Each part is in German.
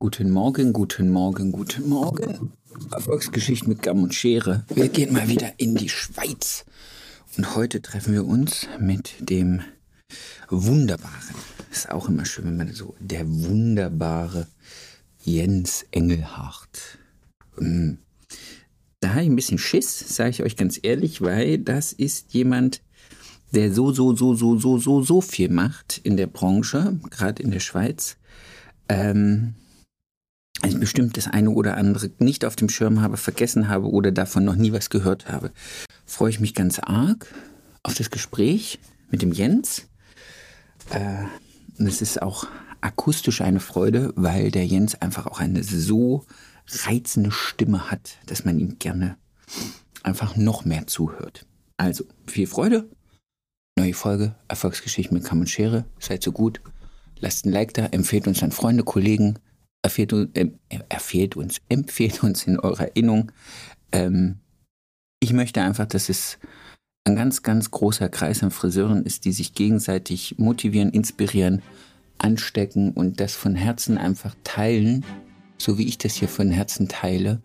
Guten Morgen, guten Morgen, guten Morgen. Erfolgsgeschichte mit Gamm und Schere. Wir gehen mal wieder in die Schweiz. Und heute treffen wir uns mit dem wunderbaren, ist auch immer schön, wenn man so, der wunderbare Jens Engelhardt. Hm. Da habe ich ein bisschen Schiss, sage ich euch ganz ehrlich, weil das ist jemand, der so, so, so, so, so, so, so viel macht in der Branche, gerade in der Schweiz. Ähm, also bestimmt das eine oder andere nicht auf dem Schirm habe, vergessen habe oder davon noch nie was gehört habe, freue ich mich ganz arg auf das Gespräch mit dem Jens. Äh, und es ist auch akustisch eine Freude, weil der Jens einfach auch eine so reizende Stimme hat, dass man ihm gerne einfach noch mehr zuhört. Also, viel Freude. Neue Folge, Erfolgsgeschichten mit Kamm und Schere. Seid so gut. Lasst ein Like da, empfehlt uns an Freunde, Kollegen, erfehlt, äh, erfehlt uns, empfehlt uns in eurer Erinnerung. Ähm, ich möchte einfach, dass es ein ganz, ganz großer Kreis an Friseuren ist, die sich gegenseitig motivieren, inspirieren, anstecken und das von Herzen einfach teilen, so wie ich das hier von Herzen teile.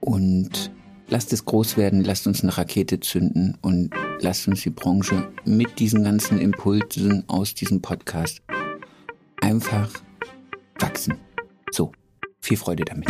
Und lasst es groß werden, lasst uns eine Rakete zünden und lasst uns die Branche mit diesen ganzen Impulsen aus diesem Podcast einfach wachsen. So, viel Freude damit.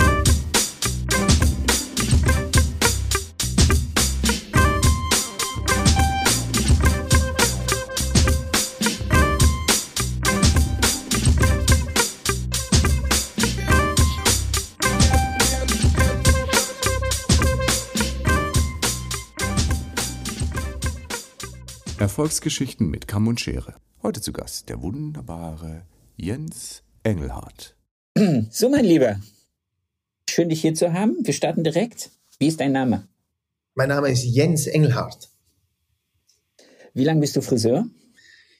Erfolgsgeschichten mit Kamm und Schere. Heute zu Gast der wunderbare Jens Engelhardt. So, mein Lieber. Schön, dich hier zu haben. Wir starten direkt. Wie ist dein Name? Mein Name ist Jens Engelhardt. Wie lange bist du Friseur?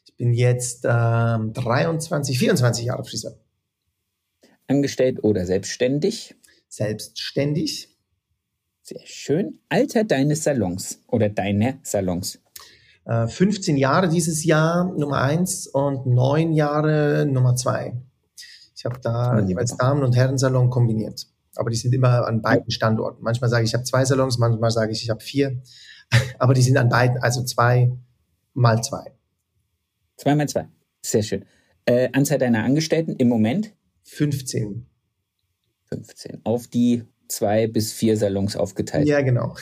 Ich bin jetzt ähm, 23, 24 Jahre Friseur. Angestellt oder selbstständig? Selbstständig. Sehr schön. Alter deines Salons oder deiner Salons? 15 äh, Jahre dieses Jahr Nummer eins und neun Jahre Nummer zwei. Ich habe da jeweils Damen- und Herrensalon kombiniert. Aber die sind immer an beiden Standorten. Manchmal sage ich, ich habe zwei Salons, manchmal sage ich, ich habe vier. Aber die sind an beiden, also zwei mal zwei. Zwei mal zwei. Sehr schön. Äh, Anzahl deiner Angestellten im Moment? 15. 15. Auf die zwei bis vier Salons aufgeteilt. Ja, genau.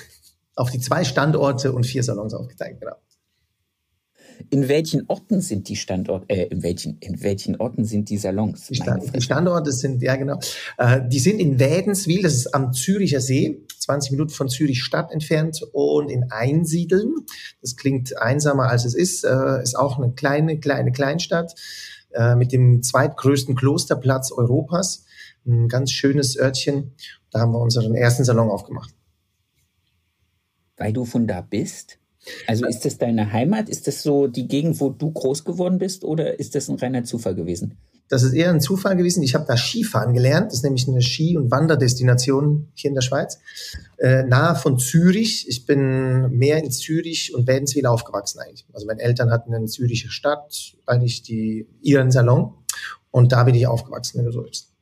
Auf die zwei Standorte und vier Salons aufgeteilt, genau. In welchen Orten sind die Standorte, äh, in welchen, in welchen Orten sind die Salons? Die, Stand, die Standorte sind, ja genau, äh, die sind in Wädenswil, das ist am Züricher See, 20 Minuten von Zürich Stadt entfernt und in Einsiedeln. Das klingt einsamer als es ist, äh, ist auch eine kleine, kleine Kleinstadt äh, mit dem zweitgrößten Klosterplatz Europas. Ein ganz schönes Örtchen. Da haben wir unseren ersten Salon aufgemacht. Weil du von da bist? Also ist das deine Heimat? Ist das so die Gegend, wo du groß geworden bist oder ist das ein reiner Zufall gewesen? Das ist eher ein Zufall gewesen. Ich habe da Skifahren gelernt. Das ist nämlich eine Ski- und Wanderdestination hier in der Schweiz, äh, nahe von Zürich. Ich bin mehr in Zürich und Wädenswil aufgewachsen eigentlich. Also meine Eltern hatten in Züricher Stadt eigentlich die, ihren Salon und da bin ich aufgewachsen, wenn du so willst.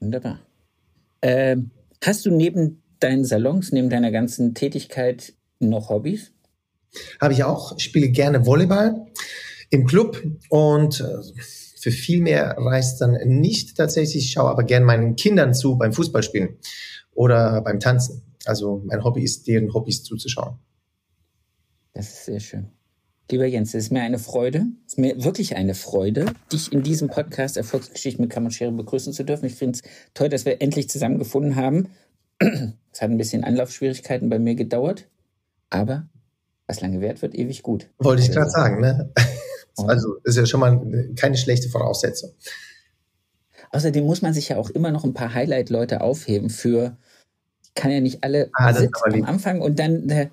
Wunderbar. Ähm, hast du neben deinen Salons, neben deiner ganzen Tätigkeit noch Hobbys? Habe ich auch. Ich spiele gerne Volleyball im Club und äh, für viel mehr reicht dann nicht tatsächlich. Ich schaue aber gerne meinen Kindern zu beim Fußballspielen oder beim Tanzen. Also mein Hobby ist, deren Hobbys zuzuschauen. Das ist sehr schön. Lieber Jens, es ist mir eine Freude, es ist mir wirklich eine Freude, dich in diesem Podcast Erfolgsgeschichte mit Kammerschere begrüßen zu dürfen. Ich finde es toll, dass wir endlich zusammengefunden haben. Es hat ein bisschen Anlaufschwierigkeiten bei mir gedauert. Aber was lange währt, wird ewig gut. Wollte ich gerade sagen, ne? Also ist ja schon mal keine schlechte Voraussetzung. Außerdem muss man sich ja auch immer noch ein paar Highlight-Leute aufheben für, kann ja nicht alle ah, am Anfang und dann, äh,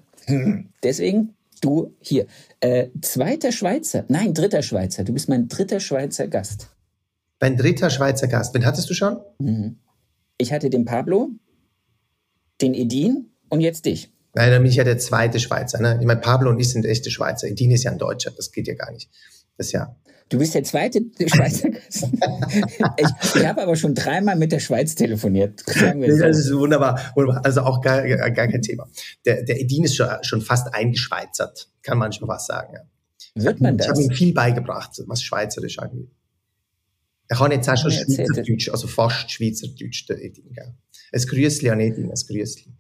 deswegen du hier. Äh, zweiter Schweizer, nein, dritter Schweizer, du bist mein dritter Schweizer Gast. Mein dritter Schweizer Gast, wen hattest du schon? Mhm. Ich hatte den Pablo, den Edin und jetzt dich. Nein, dann bin ich ja der zweite Schweizer. Ne? Ich meine, Pablo und ich sind echte Schweizer. Edin ist ja ein Deutscher. Das geht ja gar nicht. Das ist ja. Du bist der zweite Schweizer ich, ich habe aber schon dreimal mit der Schweiz telefoniert. Sagen wir so. Das ist wunderbar, wunderbar. Also auch gar, gar kein Thema. Der, der Edin ist schon, schon fast eingeschweizert, kann man schon was sagen. Ja. Wird man das? Ich habe ihm viel beigebracht, was Schweizerisch angeht. Er kann jetzt auch schon Schweizerdeutsch, also fast Schweizerdeutsch, der Edin. Gell? Ein Grüßli an Edin, ein Grüßli.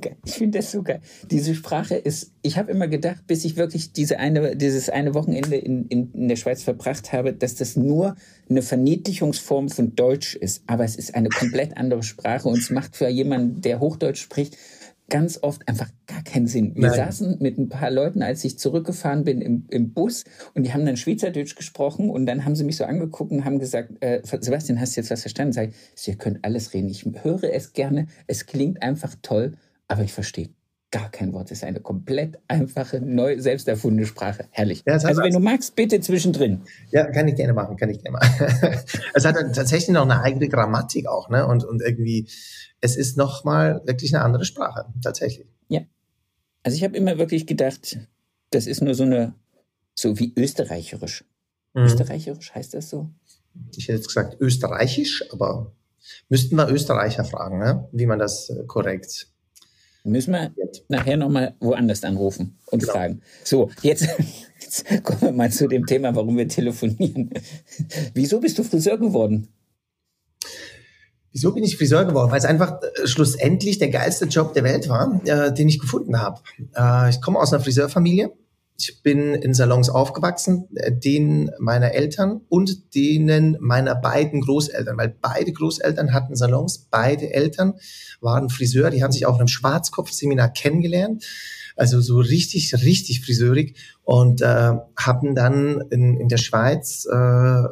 Geil. Ich finde das so geil. Diese Sprache ist, ich habe immer gedacht, bis ich wirklich diese eine, dieses eine Wochenende in, in, in der Schweiz verbracht habe, dass das nur eine Verniedlichungsform von Deutsch ist. Aber es ist eine komplett andere Sprache und es macht für jemanden, der Hochdeutsch spricht, ganz oft einfach gar keinen Sinn. Wir Nein. saßen mit ein paar Leuten, als ich zurückgefahren bin, im, im Bus und die haben dann Schweizerdeutsch gesprochen und dann haben sie mich so angeguckt und haben gesagt, äh, Sebastian, hast du jetzt was verstanden? Sag ich, ihr könnt alles reden. Ich höre es gerne. Es klingt einfach toll aber ich verstehe gar kein Wort. Es ist eine komplett einfache, neu selbst erfundene Sprache. Herrlich. Ja, also wenn du magst, bitte zwischendrin. Ja, kann ich gerne machen, kann ich gerne machen. es hat tatsächlich noch eine eigene Grammatik auch, ne? Und, und irgendwie, es ist nochmal wirklich eine andere Sprache, tatsächlich. Ja. Also ich habe immer wirklich gedacht, das ist nur so eine, so wie österreicherisch. Mhm. Österreicherisch heißt das so? Ich hätte jetzt gesagt österreichisch, aber müssten wir Österreicher fragen, ne? wie man das äh, korrekt Müssen wir nachher nochmal woanders anrufen und genau. fragen. So, jetzt, jetzt kommen wir mal zu dem Thema, warum wir telefonieren. Wieso bist du Friseur geworden? Wieso bin ich Friseur geworden? Weil es einfach äh, schlussendlich der geilste Job der Welt war, äh, den ich gefunden habe. Äh, ich komme aus einer Friseurfamilie ich bin in Salons aufgewachsen, äh, denen meiner Eltern und denen meiner beiden Großeltern, weil beide Großeltern hatten Salons, beide Eltern waren Friseur, die haben sich auf einem Schwarzkopfseminar kennengelernt, also so richtig, richtig friseurig und äh, haben dann in, in der Schweiz äh,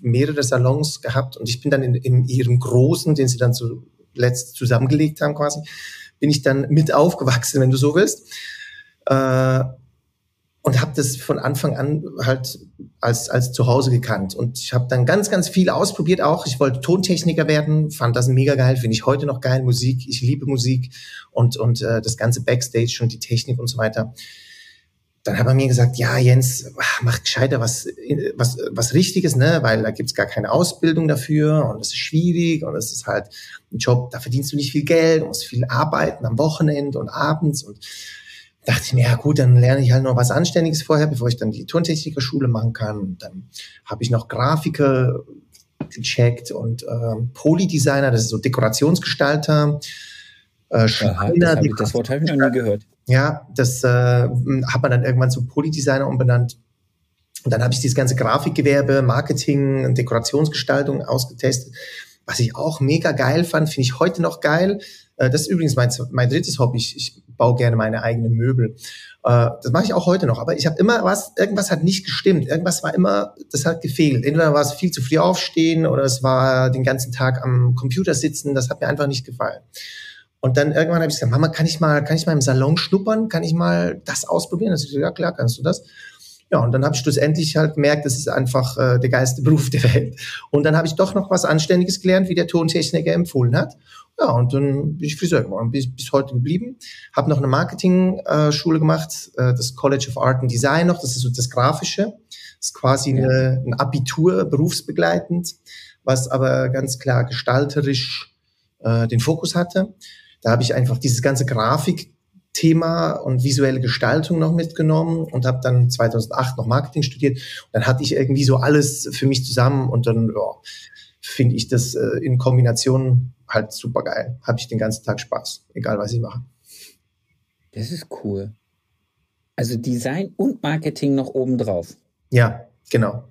mehrere Salons gehabt und ich bin dann in, in ihrem großen, den sie dann zuletzt zusammengelegt haben quasi, bin ich dann mit aufgewachsen, wenn du so willst. Äh, und habe das von Anfang an halt als als zu Hause gekannt. Und ich habe dann ganz ganz viel ausprobiert auch. Ich wollte Tontechniker werden fand das mega geil finde ich heute noch geil Musik. Ich liebe Musik und und äh, das ganze Backstage und die Technik und so weiter. Dann hat er mir gesagt ja Jens mach gescheiter was was was richtiges ne? Weil da gibt's gar keine Ausbildung dafür und das ist schwierig und es ist halt ein Job da verdienst du nicht viel Geld du musst viel arbeiten am Wochenende und abends und dachte ich mir, ja gut, dann lerne ich halt noch was Anständiges vorher, bevor ich dann die Tontechnikerschule machen kann. Und dann habe ich noch Grafiker gecheckt und äh, Polydesigner, das ist so Dekorationsgestalter. Äh, Aha, das, ich, das Wort habe ich noch nie gehört. Ja, das äh, hat man dann irgendwann zu Polydesigner umbenannt. Und dann habe ich dieses ganze Grafikgewerbe, Marketing, Dekorationsgestaltung ausgetestet. Was ich auch mega geil fand, finde ich heute noch geil. Äh, das ist übrigens mein, mein drittes Hobby. Ich, ich baue gerne meine eigenen Möbel. Äh, das mache ich auch heute noch. Aber ich habe immer was, irgendwas hat nicht gestimmt. Irgendwas war immer, das hat gefehlt. Entweder war es viel zu früh aufstehen oder es war den ganzen Tag am Computer sitzen. Das hat mir einfach nicht gefallen. Und dann irgendwann habe ich gesagt, Mama, kann ich mal, kann ich mal im Salon schnuppern? Kann ich mal das ausprobieren? Das ist ja klar, kannst du das. Ja, und dann habe ich schlussendlich halt gemerkt, das ist einfach äh, der geilste Beruf der Welt. Und dann habe ich doch noch was Anständiges gelernt, wie der Tontechniker empfohlen hat. Ja, und dann bin ich Friseur geworden, bis, bis heute geblieben. Habe noch eine Marketing-Schule äh, gemacht, äh, das College of Art and Design noch, das ist so das Grafische. Das ist quasi ja. eine, ein Abitur, berufsbegleitend, was aber ganz klar gestalterisch äh, den Fokus hatte. Da habe ich einfach dieses ganze Grafikthema und visuelle Gestaltung noch mitgenommen und habe dann 2008 noch Marketing studiert. Und dann hatte ich irgendwie so alles für mich zusammen und dann ja, finde ich das äh, in Kombination halt super geil. Habe ich den ganzen Tag Spaß, egal was ich mache. Das ist cool. Also Design und Marketing noch obendrauf. Ja, genau.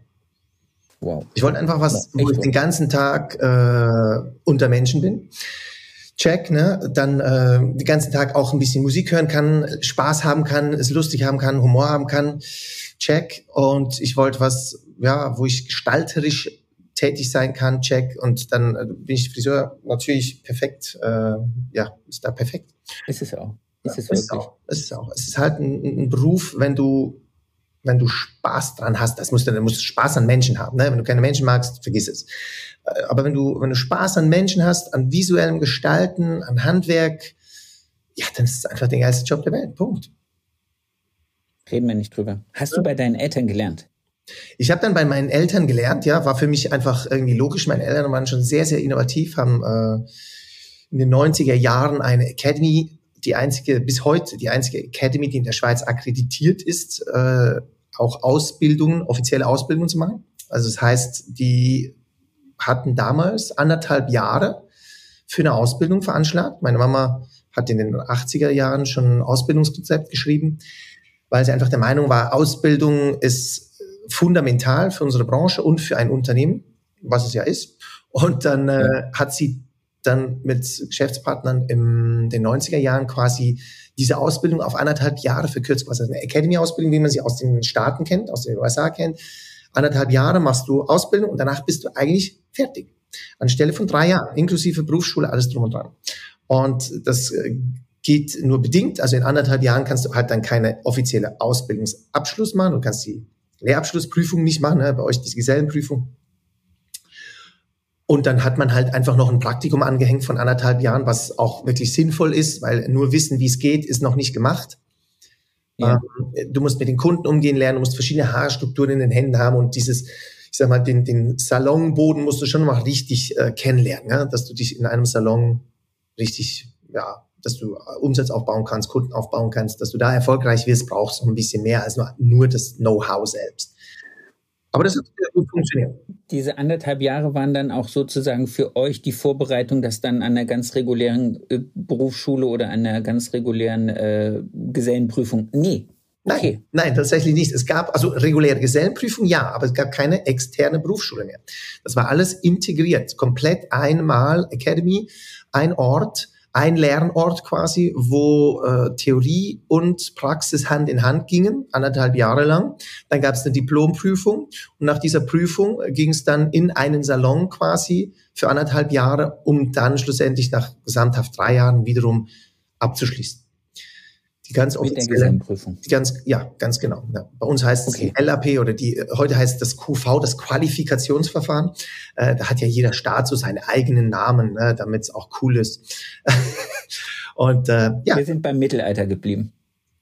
Wow. Ich wollte einfach was, wo ich den ganzen Tag äh, unter Menschen bin. Check, ne? Dann äh, den ganzen Tag auch ein bisschen Musik hören kann, Spaß haben kann, es lustig haben kann, Humor haben kann. Check. Und ich wollte was, ja, wo ich gestalterisch tätig sein kann, check. Und dann äh, bin ich Friseur natürlich perfekt, äh, ja, ist da perfekt. Ist es auch. Ist es, ja, ist auch. Ist es auch. Es ist halt ein, ein, Beruf, wenn du, wenn du Spaß dran hast, das musst du, dann musst du Spaß an Menschen haben. Ne? Wenn du keine Menschen magst, vergiss es. Äh, aber wenn du, wenn du Spaß an Menschen hast, an visuellem Gestalten, an Handwerk, ja, dann ist es einfach der geilste Job der Welt. Punkt. Reden wir nicht drüber. Hast ja. du bei deinen Eltern gelernt? Ich habe dann bei meinen Eltern gelernt, ja, war für mich einfach irgendwie logisch. Meine Eltern waren schon sehr, sehr innovativ, haben äh, in den 90er Jahren eine Academy, die einzige, bis heute die einzige Academy, die in der Schweiz akkreditiert ist, äh, auch Ausbildungen, offizielle Ausbildungen zu machen. Also das heißt, die hatten damals anderthalb Jahre für eine Ausbildung veranschlagt. Meine Mama hat in den 80er Jahren schon ein Ausbildungskonzept geschrieben, weil sie einfach der Meinung war, Ausbildung ist fundamental für unsere Branche und für ein Unternehmen, was es ja ist. Und dann äh, hat sie dann mit Geschäftspartnern in den 90er Jahren quasi diese Ausbildung auf anderthalb Jahre verkürzt, quasi eine Academy-Ausbildung, wie man sie aus den Staaten kennt, aus den USA kennt. Anderthalb Jahre machst du Ausbildung und danach bist du eigentlich fertig. Anstelle von drei Jahren, inklusive Berufsschule, alles drum und dran. Und das äh, geht nur bedingt. Also in anderthalb Jahren kannst du halt dann keine offizielle Ausbildungsabschluss machen. Du kannst die Lehrabschlussprüfung nicht machen, ne? bei euch die Gesellenprüfung. Und dann hat man halt einfach noch ein Praktikum angehängt von anderthalb Jahren, was auch wirklich sinnvoll ist, weil nur wissen, wie es geht, ist noch nicht gemacht. Ja. Ähm, du musst mit den Kunden umgehen lernen, du musst verschiedene Haarstrukturen in den Händen haben und dieses, ich sag mal, den, den Salonboden musst du schon mal richtig äh, kennenlernen, ja? dass du dich in einem Salon richtig, ja, dass du Umsatz aufbauen kannst, Kunden aufbauen kannst, dass du da erfolgreich wirst, brauchst du ein bisschen mehr als nur, nur das Know-how selbst. Aber das hat sehr gut funktioniert. Diese anderthalb Jahre waren dann auch sozusagen für euch die Vorbereitung, dass dann an der ganz regulären äh, Berufsschule oder an der ganz regulären äh, Gesellenprüfung. Nee. Okay. Nein, nein, tatsächlich nicht. Es gab also reguläre Gesellenprüfung, ja, aber es gab keine externe Berufsschule mehr. Das war alles integriert, komplett einmal Academy, ein Ort, ein Lernort quasi, wo äh, Theorie und Praxis Hand in Hand gingen, anderthalb Jahre lang. Dann gab es eine Diplomprüfung und nach dieser Prüfung ging es dann in einen Salon quasi für anderthalb Jahre, um dann schlussendlich nach gesamthaft drei Jahren wiederum abzuschließen. Die ganz offizielle Prüfung. Die ganz, ja, ganz genau. Ja. Bei uns heißt okay. es LAP oder die, heute heißt das QV, das Qualifikationsverfahren. Äh, da hat ja jeder Staat so seine eigenen Namen, ne, damit es auch cool ist. Und äh, ja. Wir sind beim Mittelalter geblieben.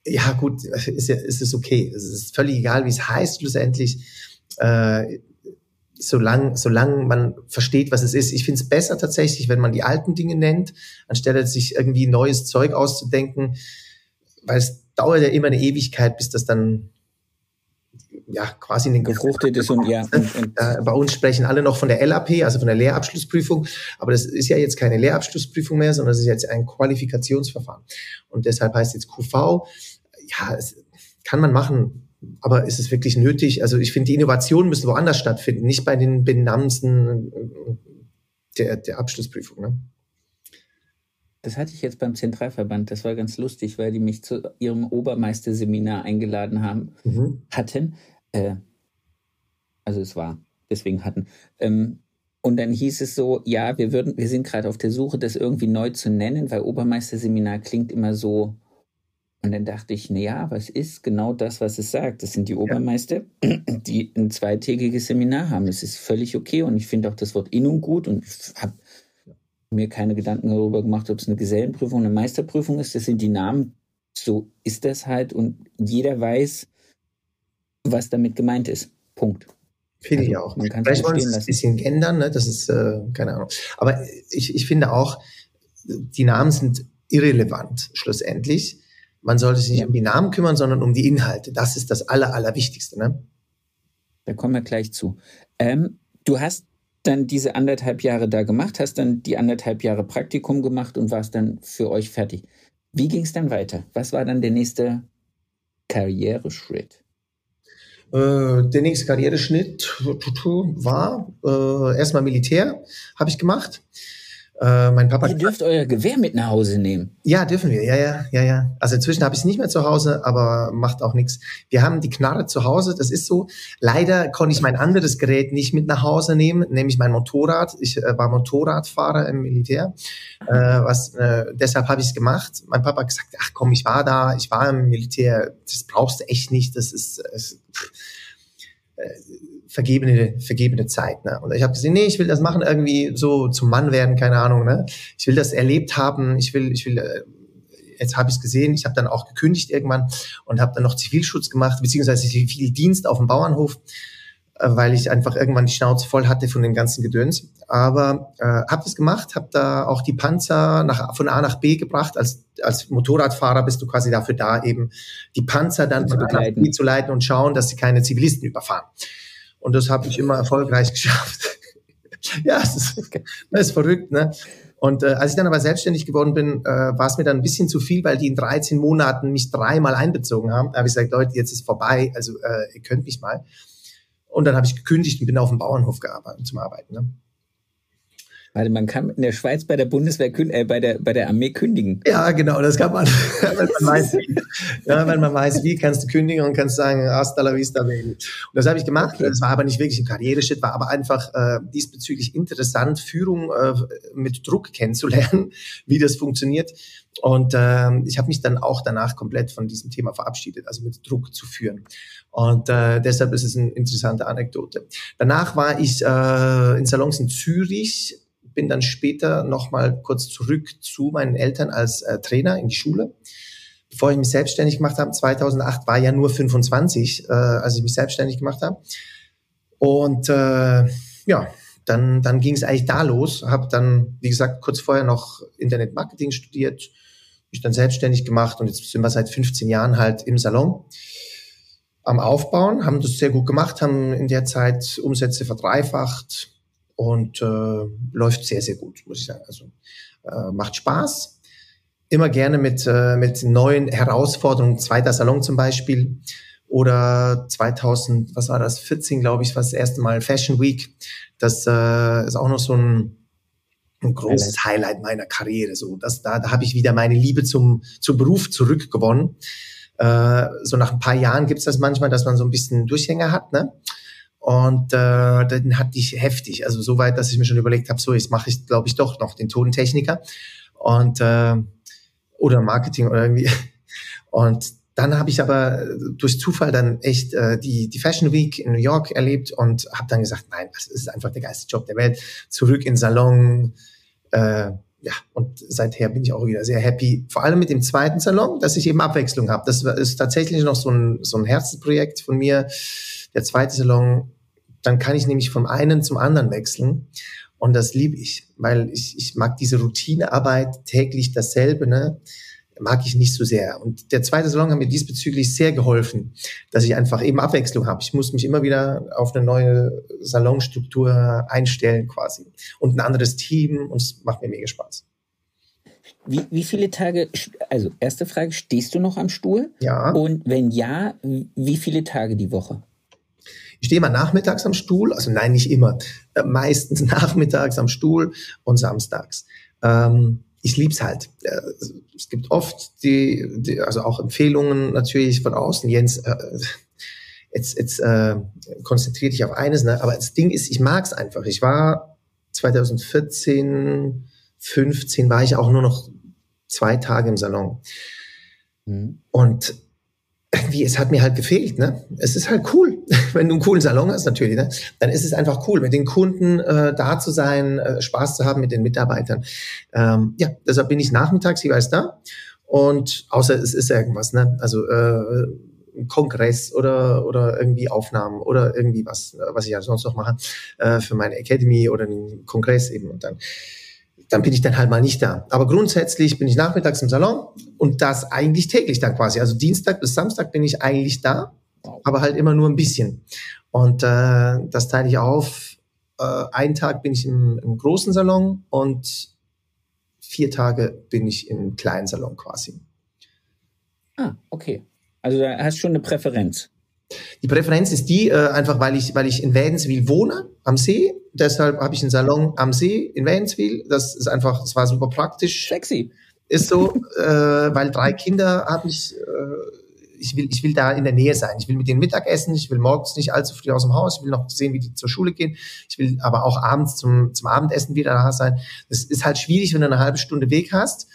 Ja, gut, ist, ja, ist es okay. Es ist völlig egal, wie es heißt, schlussendlich. Äh, solange solang man versteht, was es ist. Ich finde es besser tatsächlich, wenn man die alten Dinge nennt, anstelle sich irgendwie neues Zeug auszudenken weil es dauert ja immer eine Ewigkeit, bis das dann ja quasi in den gefruchtet ist und ja. Und, und äh, bei uns sprechen alle noch von der LAP, also von der Lehrabschlussprüfung, aber das ist ja jetzt keine Lehrabschlussprüfung mehr, sondern es ist jetzt ein Qualifikationsverfahren und deshalb heißt jetzt QV. Ja, kann man machen, aber ist es wirklich nötig? Also ich finde, die Innovation müsste woanders stattfinden, nicht bei den Benamsen der, der Abschlussprüfung. Ne? Das hatte ich jetzt beim Zentralverband. Das war ganz lustig, weil die mich zu ihrem Obermeisterseminar eingeladen haben, mhm. hatten. Äh, also es war, deswegen hatten. Ähm, und dann hieß es so, ja, wir würden, wir sind gerade auf der Suche, das irgendwie neu zu nennen, weil Obermeisterseminar klingt immer so. Und dann dachte ich, na ja, was ist genau das, was es sagt? Das sind die Obermeister, ja. die ein zweitägiges Seminar haben. Es ist völlig okay und ich finde auch das Wort Innung gut und habe mir keine Gedanken darüber gemacht, ob es eine Gesellenprüfung, eine Meisterprüfung ist. Das sind die Namen. So ist das halt und jeder weiß, was damit gemeint ist. Punkt. Finde also, ich auch. Man kann Vielleicht wollen es ein bisschen ändern, ne? das ist, äh, keine Ahnung. Aber ich, ich finde auch, die Namen sind irrelevant, schlussendlich. Man sollte sich nicht ja. um die Namen kümmern, sondern um die Inhalte. Das ist das Aller, Allerwichtigste. Ne? Da kommen wir gleich zu. Ähm, du hast dann diese anderthalb Jahre da gemacht, hast dann die anderthalb Jahre Praktikum gemacht und warst dann für euch fertig. Wie ging es dann weiter? Was war dann der nächste Karriereschritt? Äh, der nächste Karriereschnitt war äh, erstmal Militär, habe ich gemacht. Äh, mein Papa. Ihr dürft euer Gewehr mit nach Hause nehmen. Ja, dürfen wir. Ja, ja, ja, ja. Also inzwischen habe ich es nicht mehr zu Hause, aber macht auch nichts. Wir haben die Knarre zu Hause. Das ist so. Leider konnte ich mein anderes Gerät nicht mit nach Hause nehmen, nämlich mein Motorrad. Ich äh, war Motorradfahrer im Militär. Äh, was, äh, deshalb habe ich es gemacht. Mein Papa hat gesagt, ach komm, ich war da, ich war im Militär. Das brauchst du echt nicht. Das ist, äh, vergebene, vergebene Zeit. Ne? Und ich habe gesehen, nee, ich will das machen, irgendwie so zum Mann werden, keine Ahnung. Ne? Ich will das erlebt haben, ich will, ich will, äh, jetzt habe ich es gesehen, ich habe dann auch gekündigt irgendwann und habe dann noch Zivilschutz gemacht, beziehungsweise Zivildienst auf dem Bauernhof äh, weil ich einfach irgendwann die Schnauze voll hatte von dem ganzen Gedöns. Aber äh, habe das gemacht, habe da auch die Panzer nach, von A nach B gebracht. Als, als Motorradfahrer bist du quasi dafür da, eben die Panzer dann von A nach B zu leiten und schauen, dass sie keine Zivilisten überfahren. Und das habe ich immer erfolgreich geschafft. ja, das ist, das ist verrückt, ne? Und äh, als ich dann aber selbstständig geworden bin, äh, war es mir dann ein bisschen zu viel, weil die in 13 Monaten mich dreimal einbezogen haben. Da habe ich gesagt, Leute, jetzt ist vorbei, also äh, ihr könnt mich mal. Und dann habe ich gekündigt und bin auf dem Bauernhof gearbeitet zum Arbeiten. Ne? Also man kann in der Schweiz bei der Bundeswehr, äh, bei der, bei der Armee kündigen. Ja, genau, das kann man. wenn man weiß, wie. Ja, wenn man weiß, wie, kannst du kündigen und kannst sagen, hasta la vista, baby. Und das habe ich gemacht. Okay. Das war aber nicht wirklich ein Karriereschritt, war aber einfach äh, diesbezüglich interessant, Führung äh, mit Druck kennenzulernen, wie das funktioniert. Und äh, ich habe mich dann auch danach komplett von diesem Thema verabschiedet, also mit Druck zu führen. Und äh, deshalb ist es eine interessante Anekdote. Danach war ich äh, in Salons in Zürich bin dann später nochmal kurz zurück zu meinen Eltern als äh, Trainer in die Schule. Bevor ich mich selbstständig gemacht habe, 2008 war ja nur 25, äh, als ich mich selbstständig gemacht habe. Und äh, ja, dann, dann ging es eigentlich da los. Habe dann, wie gesagt, kurz vorher noch Internetmarketing studiert, mich dann selbstständig gemacht und jetzt sind wir seit 15 Jahren halt im Salon am Aufbauen, haben das sehr gut gemacht, haben in der Zeit Umsätze verdreifacht, und äh, läuft sehr, sehr gut, muss ich sagen. Also äh, macht Spaß. Immer gerne mit, äh, mit neuen Herausforderungen. Zweiter Salon zum Beispiel. Oder 2000, was war das, 14, glaube ich, war das erste Mal Fashion Week. Das äh, ist auch noch so ein, ein großes Highlight. Meiner Karriere. So, das, da, da habe ich wieder meine Liebe zum, zum Beruf zurückgewonnen. Äh, so nach ein paar Jahren gibt's das manchmal, dass man so ein bisschen Durchhänger hat. Ne? Und äh, dann hatte ich heftig, also so weit, dass ich mir schon überlegt habe, so jetzt mache ich, glaube ich, doch noch den Tontechniker und äh, oder Marketing oder irgendwie. Und dann habe ich aber durch Zufall dann echt äh, die, die Fashion Week in New York erlebt und habe dann gesagt, nein, das ist einfach der geilste Job der Welt. Zurück in Salon. Äh, ja, und seither bin ich auch wieder sehr happy. Vor allem mit dem zweiten Salon, dass ich eben Abwechslung habe. Das ist tatsächlich noch so ein, so ein Herzensprojekt von mir. Der zweite Salon dann kann ich nämlich vom einen zum anderen wechseln. Und das liebe ich, weil ich, ich mag diese Routinearbeit, täglich dasselbe, ne? mag ich nicht so sehr. Und der zweite Salon hat mir diesbezüglich sehr geholfen, dass ich einfach eben Abwechslung habe. Ich muss mich immer wieder auf eine neue Salonstruktur einstellen quasi. Und ein anderes Team und es macht mir mega Spaß. Wie, wie viele Tage, also erste Frage, stehst du noch am Stuhl? Ja. Und wenn ja, wie viele Tage die Woche? Ich stehe immer nachmittags am Stuhl, also nein, nicht immer, äh, meistens nachmittags am Stuhl und samstags. Ähm, ich lieb's halt. Äh, es gibt oft die, die, also auch Empfehlungen natürlich von außen. Jens, äh, jetzt, jetzt äh, konzentriere dich auf eines, ne? aber das Ding ist, ich mag's einfach. Ich war 2014, 15 war ich auch nur noch zwei Tage im Salon. Mhm. Und irgendwie, es hat mir halt gefehlt, ne? Es ist halt cool, wenn du einen coolen Salon hast, natürlich, ne? Dann ist es einfach cool, mit den Kunden äh, da zu sein, äh, Spaß zu haben mit den Mitarbeitern. Ähm, ja, deshalb bin ich nachmittags jeweils da. Und außer es ist irgendwas, ne? Also äh, Kongress oder, oder irgendwie Aufnahmen oder irgendwie was, was ich ja sonst noch mache, äh, für meine Academy oder einen Kongress eben. Und dann dann bin ich dann halt mal nicht da. Aber grundsätzlich bin ich nachmittags im Salon und das eigentlich täglich dann quasi. Also Dienstag bis Samstag bin ich eigentlich da, aber halt immer nur ein bisschen. Und äh, das teile ich auf. Äh, einen Tag bin ich im, im großen Salon und vier Tage bin ich im kleinen Salon quasi. Ah, okay. Also da hast du schon eine Präferenz. Die Präferenz ist die, äh, einfach weil ich, weil ich in Wädenswil wohne, am See. Deshalb habe ich einen Salon am See in Wädenswil. Das ist einfach, das war super praktisch. Sexy. Ist so, äh, weil drei Kinder habe ich, äh, ich will, ich will da in der Nähe sein. Ich will mit denen Mittagessen, ich will morgens nicht allzu früh aus dem Haus, ich will noch sehen, wie die zur Schule gehen. Ich will aber auch abends zum, zum Abendessen wieder da sein. Das ist halt schwierig, wenn du eine halbe Stunde Weg hast.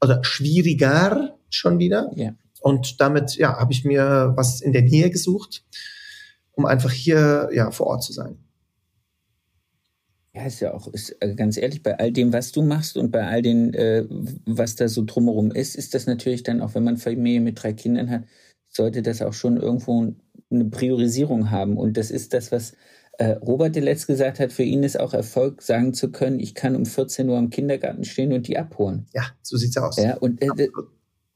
Oder schwieriger schon wieder. Ja. Und damit ja, habe ich mir was in der Nähe gesucht, um einfach hier ja, vor Ort zu sein. Ja, ist ja auch, ist äh, ganz ehrlich, bei all dem, was du machst und bei all dem, äh, was da so drumherum ist, ist das natürlich dann auch, wenn man Familie mit drei Kindern hat, sollte das auch schon irgendwo eine Priorisierung haben. Und das ist das, was äh, Robert letzt gesagt hat, für ihn ist auch Erfolg, sagen zu können, ich kann um 14 Uhr im Kindergarten stehen und die abholen. Ja, so sieht's aus. Ja, und äh,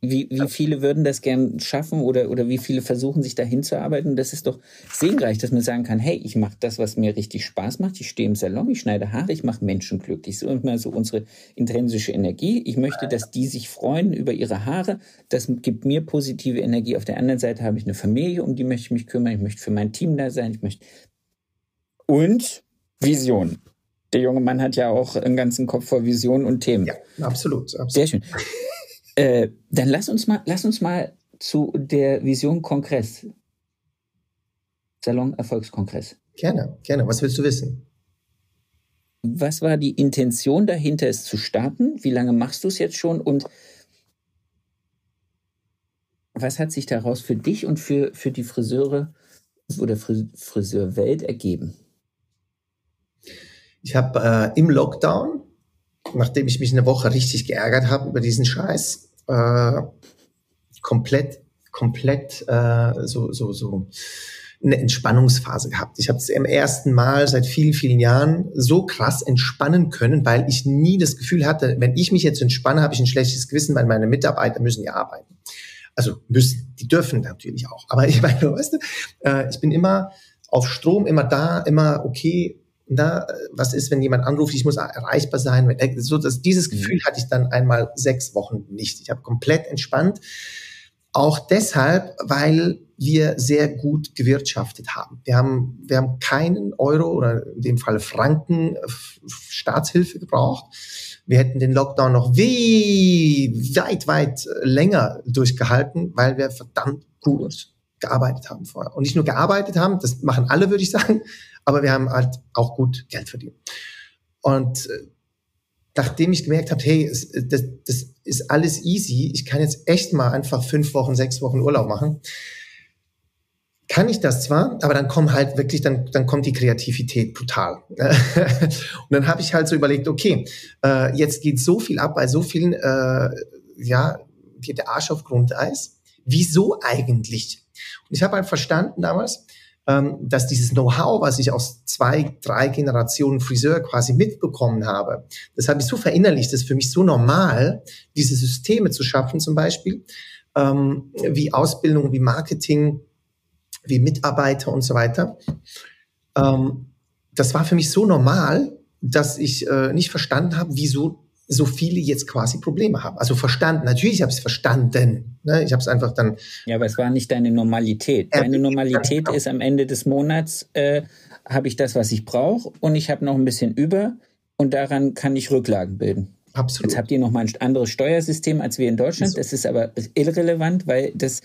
wie, wie viele würden das gern schaffen oder, oder wie viele versuchen, sich dahin zu arbeiten? Das ist doch segenreich, dass man sagen kann, hey, ich mache das, was mir richtig Spaß macht. Ich stehe im Salon, ich schneide Haare, ich mache Menschen glücklich. So immer so unsere intrinsische Energie. Ich möchte, dass die sich freuen über ihre Haare. Das gibt mir positive Energie. Auf der anderen Seite habe ich eine Familie, um die möchte ich mich kümmern. Ich möchte für mein Team da sein. Ich möchte und Vision. Der junge Mann hat ja auch einen ganzen Kopf voll Visionen und Themen. Ja, absolut. absolut. Sehr schön. Äh, dann lass uns mal, lass uns mal zu der Vision Kongress. Salon Erfolgskongress. Gerne, gerne. Was willst du wissen? Was war die Intention dahinter, es zu starten? Wie lange machst du es jetzt schon? Und was hat sich daraus für dich und für, für die Friseure oder Friseurwelt ergeben? Ich habe äh, im Lockdown nachdem ich mich eine Woche richtig geärgert habe über diesen Scheiß, äh, komplett, komplett äh, so, so, so eine Entspannungsphase gehabt. Ich habe es im ersten Mal seit vielen, vielen Jahren so krass entspannen können, weil ich nie das Gefühl hatte, wenn ich mich jetzt entspanne, habe ich ein schlechtes Gewissen, weil meine Mitarbeiter müssen ja arbeiten. Also müssen, die dürfen natürlich auch. Aber ich meine, weißt du, äh, ich bin immer auf Strom, immer da, immer okay, na, was ist, wenn jemand anruft, ich muss erreichbar sein. Äh, so, dass dieses mhm. Gefühl hatte ich dann einmal sechs Wochen nicht. Ich habe komplett entspannt. Auch deshalb, weil wir sehr gut gewirtschaftet haben. Wir haben, wir haben keinen Euro oder in dem Fall Franken Staatshilfe gebraucht. Wir hätten den Lockdown noch wie weit, weit länger durchgehalten, weil wir verdammt gut gearbeitet haben vorher. Und nicht nur gearbeitet haben, das machen alle, würde ich sagen, aber wir haben halt auch gut Geld verdient. Und äh, nachdem ich gemerkt habe, hey, es, das, das ist alles easy, ich kann jetzt echt mal einfach fünf Wochen, sechs Wochen Urlaub machen, kann ich das zwar, aber dann kommt halt wirklich, dann, dann kommt die Kreativität brutal. und dann habe ich halt so überlegt, okay, äh, jetzt geht so viel ab bei so vielen, äh, ja, geht der Arsch auf Grundeis. Wieso eigentlich? Und ich habe halt verstanden damals, ähm, dass dieses Know-how, was ich aus zwei, drei Generationen Friseur quasi mitbekommen habe, das habe ich so verinnerlicht, das ist für mich so normal, diese Systeme zu schaffen zum Beispiel, ähm, wie Ausbildung, wie Marketing, wie Mitarbeiter und so weiter. Ähm, das war für mich so normal, dass ich äh, nicht verstanden habe, wieso so viele jetzt quasi Probleme haben. Also verstanden, natürlich habe ich es verstanden. Ne? Ich habe es einfach dann. Ja, aber es war nicht deine Normalität. Deine Normalität genau. ist am Ende des Monats, äh, habe ich das, was ich brauche und ich habe noch ein bisschen über und daran kann ich Rücklagen bilden. Absolut. Jetzt habt ihr noch mal ein anderes Steuersystem als wir in Deutschland. Das ist aber irrelevant, weil das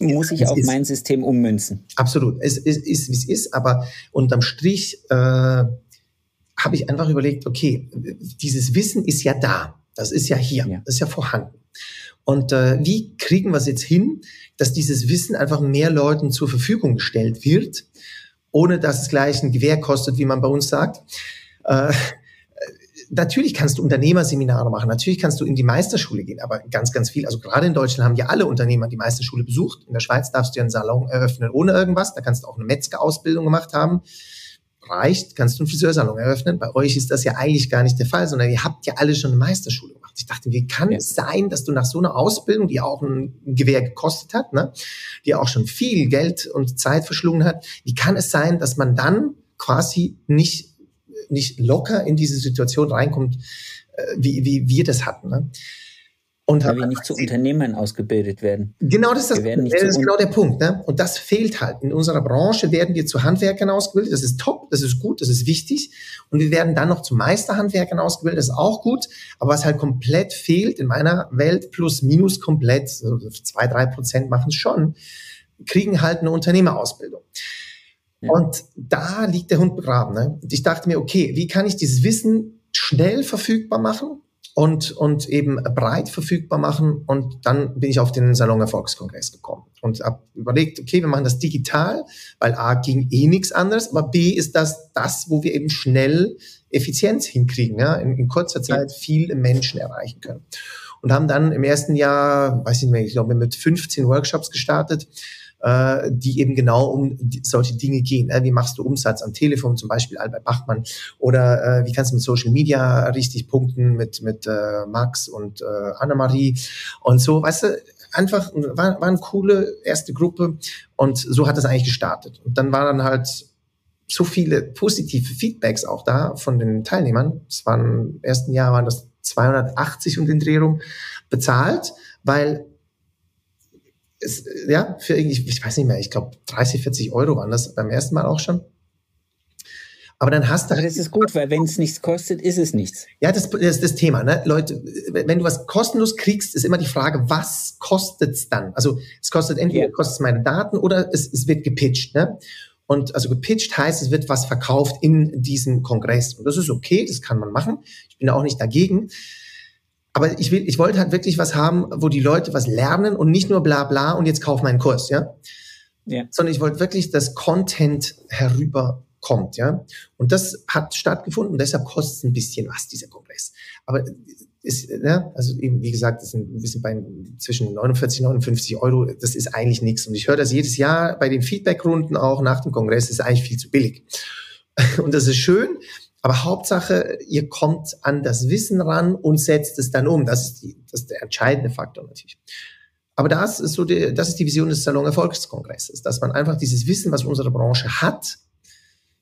muss ich auf mein System ummünzen. Absolut. Es ist, ist wie es ist, aber unterm Strich äh, habe ich einfach überlegt, okay, dieses Wissen ist ja da, das ist ja hier, ja. das ist ja vorhanden. Und äh, wie kriegen wir es jetzt hin, dass dieses Wissen einfach mehr Leuten zur Verfügung gestellt wird, ohne dass es gleich ein Gewehr kostet, wie man bei uns sagt. Äh, natürlich kannst du Unternehmerseminare machen, natürlich kannst du in die Meisterschule gehen, aber ganz, ganz viel, also gerade in Deutschland haben ja alle Unternehmer die Meisterschule besucht. In der Schweiz darfst du ja einen Salon eröffnen ohne irgendwas, da kannst du auch eine Metzgerausbildung gemacht haben reicht, kannst du einen Friseursalon eröffnen. Bei euch ist das ja eigentlich gar nicht der Fall, sondern ihr habt ja alle schon eine Meisterschule gemacht. Ich dachte, wie kann ja. es sein, dass du nach so einer Ausbildung, die auch ein Gewehr gekostet hat, ne, die auch schon viel Geld und Zeit verschlungen hat, wie kann es sein, dass man dann quasi nicht, nicht locker in diese Situation reinkommt, äh, wie, wie wir das hatten. Ne? Und Weil wir nicht zu Unternehmern ausgebildet werden. Genau, das ist, das, das ist genau der Punkt. Ne? Und das fehlt halt. In unserer Branche werden wir zu Handwerkern ausgebildet. Das ist top, das ist gut, das ist wichtig. Und wir werden dann noch zu Meisterhandwerkern ausgebildet. Das ist auch gut. Aber was halt komplett fehlt in meiner Welt, plus minus komplett, so zwei, drei Prozent machen es schon, kriegen halt eine Unternehmerausbildung. Ja. Und da liegt der Hund begraben. Ne? Und ich dachte mir, okay, wie kann ich dieses Wissen schnell verfügbar machen? Und, und eben breit verfügbar machen. Und dann bin ich auf den Salon Erfolgskongress gekommen und habe überlegt, okay, wir machen das digital, weil A ging eh nichts anderes, aber B ist das das, wo wir eben schnell Effizienz hinkriegen, ja, in, in kurzer Zeit viele Menschen erreichen können. Und haben dann im ersten Jahr, weiß ich nicht mehr, ich glaube mit 15 Workshops gestartet äh, die eben genau um solche Dinge gehen. Äh, wie machst du Umsatz am Telefon, zum Beispiel Albert Bachmann, oder äh, wie kannst du mit Social Media richtig punkten mit, mit äh, Max und äh, Annemarie und so, weißt du, einfach, war, war eine coole erste Gruppe und so hat das eigentlich gestartet. Und dann waren dann halt so viele positive Feedbacks auch da von den Teilnehmern. Es waren im ersten Jahr waren das 280 und den Dreh rum bezahlt, weil es, ja, für irgendwie, ich weiß nicht mehr, ich glaube 30, 40 Euro waren das beim ersten Mal auch schon. Aber dann hast du. Aber das ist gut, weil wenn es nichts kostet, ist es nichts. Ja, das, das ist das Thema. Ne? Leute, wenn du was kostenlos kriegst, ist immer die Frage, was kostet's dann? Also es kostet entweder ja. kostet meine Daten oder es, es wird gepitcht. Ne? Und also gepitcht heißt, es wird was verkauft in diesem Kongress. Und das ist okay, das kann man machen. Ich bin auch nicht dagegen. Aber ich will, ich wollte halt wirklich was haben, wo die Leute was lernen und nicht nur bla bla und jetzt kauf meinen Kurs, ja. Ja. Sondern ich wollte wirklich, dass Content herüberkommt, ja. Und das hat stattgefunden und deshalb kostet es ein bisschen was, dieser Kongress. Aber ist, ja, also eben, wie gesagt, das sind ein bisschen bei zwischen 49 und 59 Euro, das ist eigentlich nichts. Und ich höre das jedes Jahr bei den Feedbackrunden auch nach dem Kongress, das ist eigentlich viel zu billig. Und das ist schön, aber Hauptsache, ihr kommt an das Wissen ran und setzt es dann um. Das ist, die, das ist der entscheidende Faktor natürlich. Aber das ist so die, das ist die Vision des Salon Erfolgskongresses, dass man einfach dieses Wissen, was unsere Branche hat,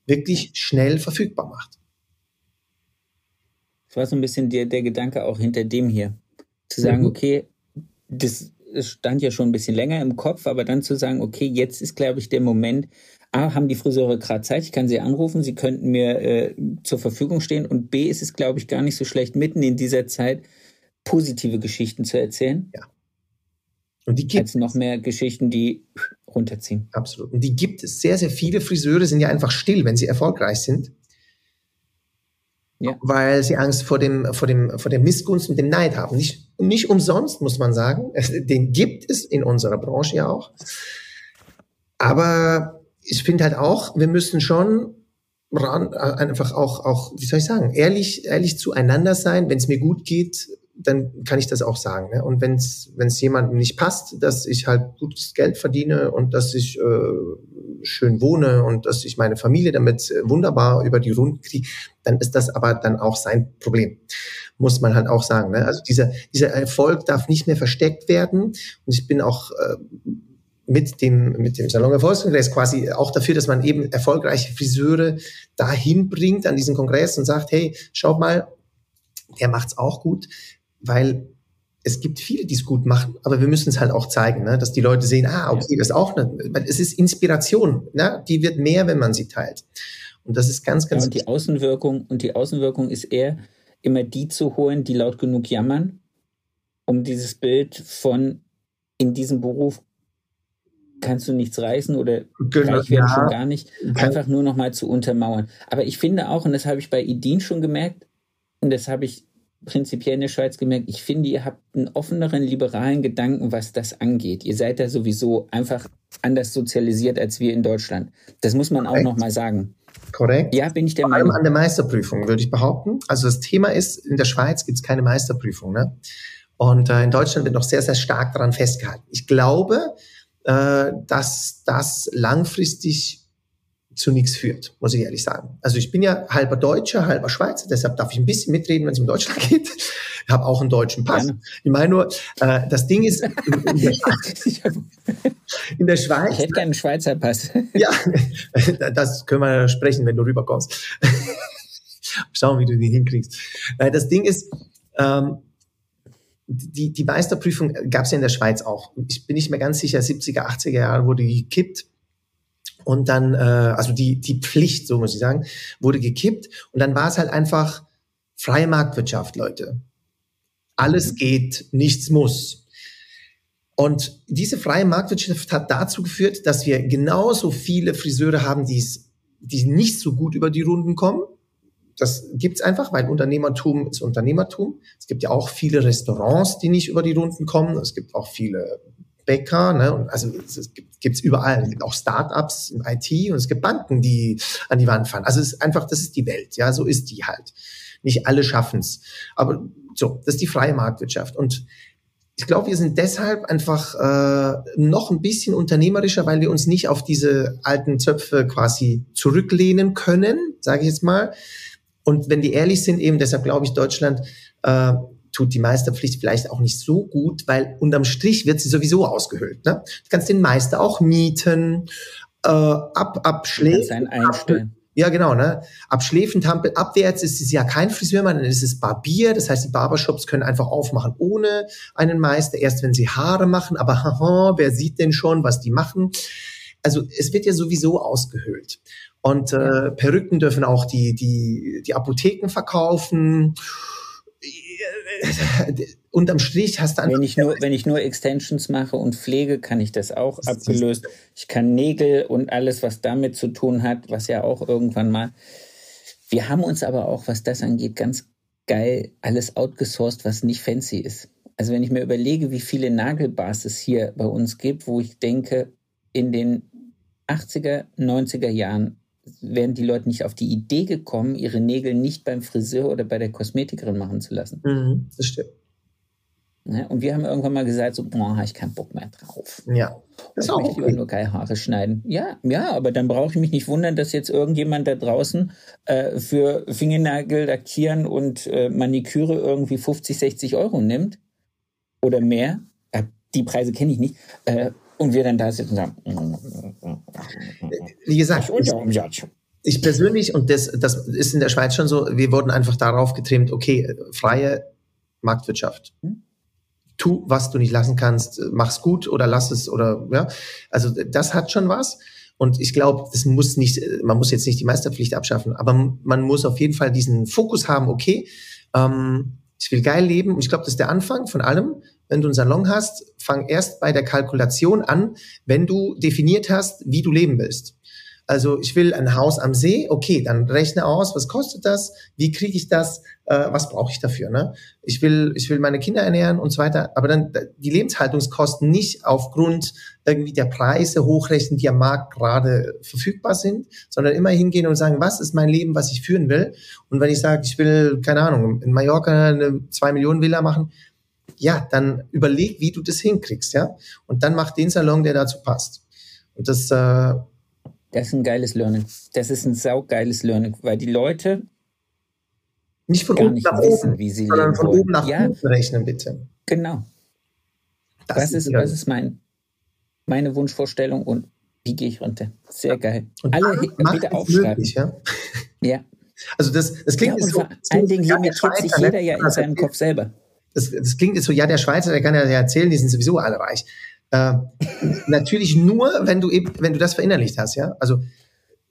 wirklich schnell verfügbar macht. Das war so ein bisschen der, der Gedanke auch hinter dem hier. Zu sagen, mhm. okay, das stand ja schon ein bisschen länger im Kopf, aber dann zu sagen, okay, jetzt ist, glaube ich, der Moment, A, haben die Friseure gerade Zeit, ich kann sie anrufen, sie könnten mir äh, zur Verfügung stehen und B, ist es, glaube ich, gar nicht so schlecht, mitten in dieser Zeit positive Geschichten zu erzählen. Ja. Und die gibt als noch mehr Geschichten, die runterziehen. Absolut. Und die gibt es. Sehr, sehr viele Friseure sind ja einfach still, wenn sie erfolgreich sind. Ja. Weil sie Angst vor dem, vor dem, vor der Missgunst und dem Neid haben. Nicht, nicht umsonst, muss man sagen. Den gibt es in unserer Branche ja auch. Aber ich finde halt auch, wir müssen schon ran, äh, einfach auch, auch, wie soll ich sagen, ehrlich, ehrlich zueinander sein. Wenn es mir gut geht, dann kann ich das auch sagen. Ne? Und wenn es jemandem nicht passt, dass ich halt gutes Geld verdiene und dass ich äh, schön wohne und dass ich meine Familie damit äh, wunderbar über die Runden kriege, dann ist das aber dann auch sein Problem. Muss man halt auch sagen. Ne? Also dieser, dieser Erfolg darf nicht mehr versteckt werden. Und ich bin auch äh, mit dem, mit dem Salon Erfolgskongress quasi auch dafür, dass man eben erfolgreiche Friseure dahin bringt an diesen Kongress und sagt, hey, schaut mal, der macht's auch gut, weil es gibt viele, die es gut machen, aber wir müssen es halt auch zeigen, ne? dass die Leute sehen, ah, okay, das ist auch eine, es ist Inspiration, ne? die wird mehr, wenn man sie teilt. Und das ist ganz, ganz. Ja, und die Außenwirkung, und die Außenwirkung ist eher, immer die zu holen, die laut genug jammern, um dieses Bild von in diesem Beruf kannst du nichts reißen oder genau, reich werden ja. schon gar nicht, einfach nur noch mal zu untermauern. Aber ich finde auch, und das habe ich bei Idin schon gemerkt, und das habe ich prinzipiell in der Schweiz gemerkt, ich finde, ihr habt einen offeneren, liberalen Gedanken, was das angeht. Ihr seid da sowieso einfach anders sozialisiert als wir in Deutschland. Das muss man Korrekt. auch noch mal sagen. Korrekt. Ja, bin ich der Vor Meinung. allem an der Meisterprüfung, würde ich behaupten. Also das Thema ist, in der Schweiz gibt es keine Meisterprüfung. Ne? Und äh, in Deutschland wird noch sehr, sehr stark daran festgehalten. Ich glaube, äh, dass das langfristig zu nichts führt, muss ich ehrlich sagen. Also ich bin ja halber Deutscher, halber Schweizer, deshalb darf ich ein bisschen mitreden, wenn es um Deutschland geht. Ich habe auch einen deutschen Pass. Gerne. Ich meine nur, äh, das Ding ist, in, in, der in, der Schweiz. Ich hätte keinen Schweizer Pass. ja, das können wir sprechen, wenn du rüberkommst. Schauen, wie du den hinkriegst. Das Ding ist, ähm, die, die Meisterprüfung gab es ja in der Schweiz auch. Ich bin nicht mehr ganz sicher, 70er, 80er Jahre wurde gekippt. Und dann, äh, also die, die Pflicht, so muss ich sagen, wurde gekippt. Und dann war es halt einfach freie Marktwirtschaft, Leute. Alles mhm. geht, nichts muss. Und diese freie Marktwirtschaft hat dazu geführt, dass wir genauso viele Friseure haben, die die nicht so gut über die Runden kommen, das gibt's einfach, weil Unternehmertum ist Unternehmertum. Es gibt ja auch viele Restaurants, die nicht über die Runden kommen. Es gibt auch viele Bäcker, ne? also es gibt gibt's überall. Es gibt auch Startups im IT und es gibt Banken, die an die Wand fahren. Also es ist einfach, das ist die Welt, ja, so ist die halt. Nicht alle schaffen's, aber so, das ist die freie Marktwirtschaft und ich glaube, wir sind deshalb einfach äh, noch ein bisschen unternehmerischer, weil wir uns nicht auf diese alten Zöpfe quasi zurücklehnen können, sage ich jetzt mal. Und wenn die ehrlich sind, eben deshalb glaube ich, Deutschland äh, tut die Meisterpflicht vielleicht auch nicht so gut, weil unterm Strich wird sie sowieso ausgehöhlt. Ne? Du kannst den Meister auch mieten, äh, ab, abschlägen. einstellen. Ja, genau, ne? Ab Schläfentampel abwärts ist es ja kein Friseur mehr, dann ist es Barbier. Das heißt, die Barbershops können einfach aufmachen ohne einen Meister, erst wenn sie Haare machen. Aber haha, wer sieht denn schon, was die machen? Also es wird ja sowieso ausgehöhlt. Und äh, Perücken dürfen auch die, die, die Apotheken verkaufen unterm Strich hast du. Wenn ich, nur, wenn ich nur Extensions mache und pflege, kann ich das auch abgelöst. Ich kann Nägel und alles, was damit zu tun hat, was ja auch irgendwann mal. Wir haben uns aber auch, was das angeht, ganz geil alles outgesourced, was nicht fancy ist. Also wenn ich mir überlege, wie viele Nagelbars es hier bei uns gibt, wo ich denke, in den 80er, 90er Jahren wären die Leute nicht auf die Idee gekommen, ihre Nägel nicht beim Friseur oder bei der Kosmetikerin machen zu lassen. Mhm, das stimmt. Ne? Und wir haben irgendwann mal gesagt, so, boah, ich keinen Bock mehr drauf. Ja. Das ich möchte okay. nur geil Haare schneiden. Ja, ja, aber dann brauche ich mich nicht wundern, dass jetzt irgendjemand da draußen äh, für Fingernagel lackieren und äh, Maniküre irgendwie 50, 60 Euro nimmt. Oder mehr. Äh, die Preise kenne ich nicht. Und wir dann da sitzen und sagen, wie gesagt, ich, ich persönlich, und das, das ist in der Schweiz schon so, wir wurden einfach darauf getrimmt, okay, freie Marktwirtschaft. Hm? Tu, was du nicht lassen kannst, mach's gut oder lass es oder ja. Also das hat schon was. Und ich glaube, das muss nicht, man muss jetzt nicht die Meisterpflicht abschaffen, aber man muss auf jeden Fall diesen Fokus haben, okay, ähm, ich will geil leben. Und ich glaube, das ist der Anfang von allem wenn du einen Salon hast, fang erst bei der Kalkulation an, wenn du definiert hast, wie du leben willst. Also ich will ein Haus am See, okay, dann rechne aus, was kostet das, wie kriege ich das, äh, was brauche ich dafür. Ne? Ich will, ich will meine Kinder ernähren und so weiter, aber dann die Lebenshaltungskosten nicht aufgrund irgendwie der Preise hochrechnen, die am Markt gerade verfügbar sind, sondern immer hingehen und sagen, was ist mein Leben, was ich führen will. Und wenn ich sage, ich will, keine Ahnung, in Mallorca eine zwei Millionen Villa machen, ja, dann überleg, wie du das hinkriegst, ja. Und dann mach den Salon, der dazu passt. Und das, äh, das ist ein geiles Learning. Das ist ein saugeiles Learning, weil die Leute nicht von oben nach wissen, oben, wie sie sondern von wollen. oben nach ja, unten rechnen, bitte. Genau. Das, das ist, das ist mein, meine Wunschvorstellung und wie gehe ich runter? Sehr geil. Und Alle bitte aufschreiben. Möglich, ja? ja. Also das, das klingt ja, so, vor allen Dingen limitiert sich jeder ja in seinem Kopf selber das, das klingt jetzt so, ja, der Schweizer, der kann ja erzählen, die sind sowieso alle reich. Äh, natürlich nur, wenn du eben, wenn du das verinnerlicht hast, ja. Also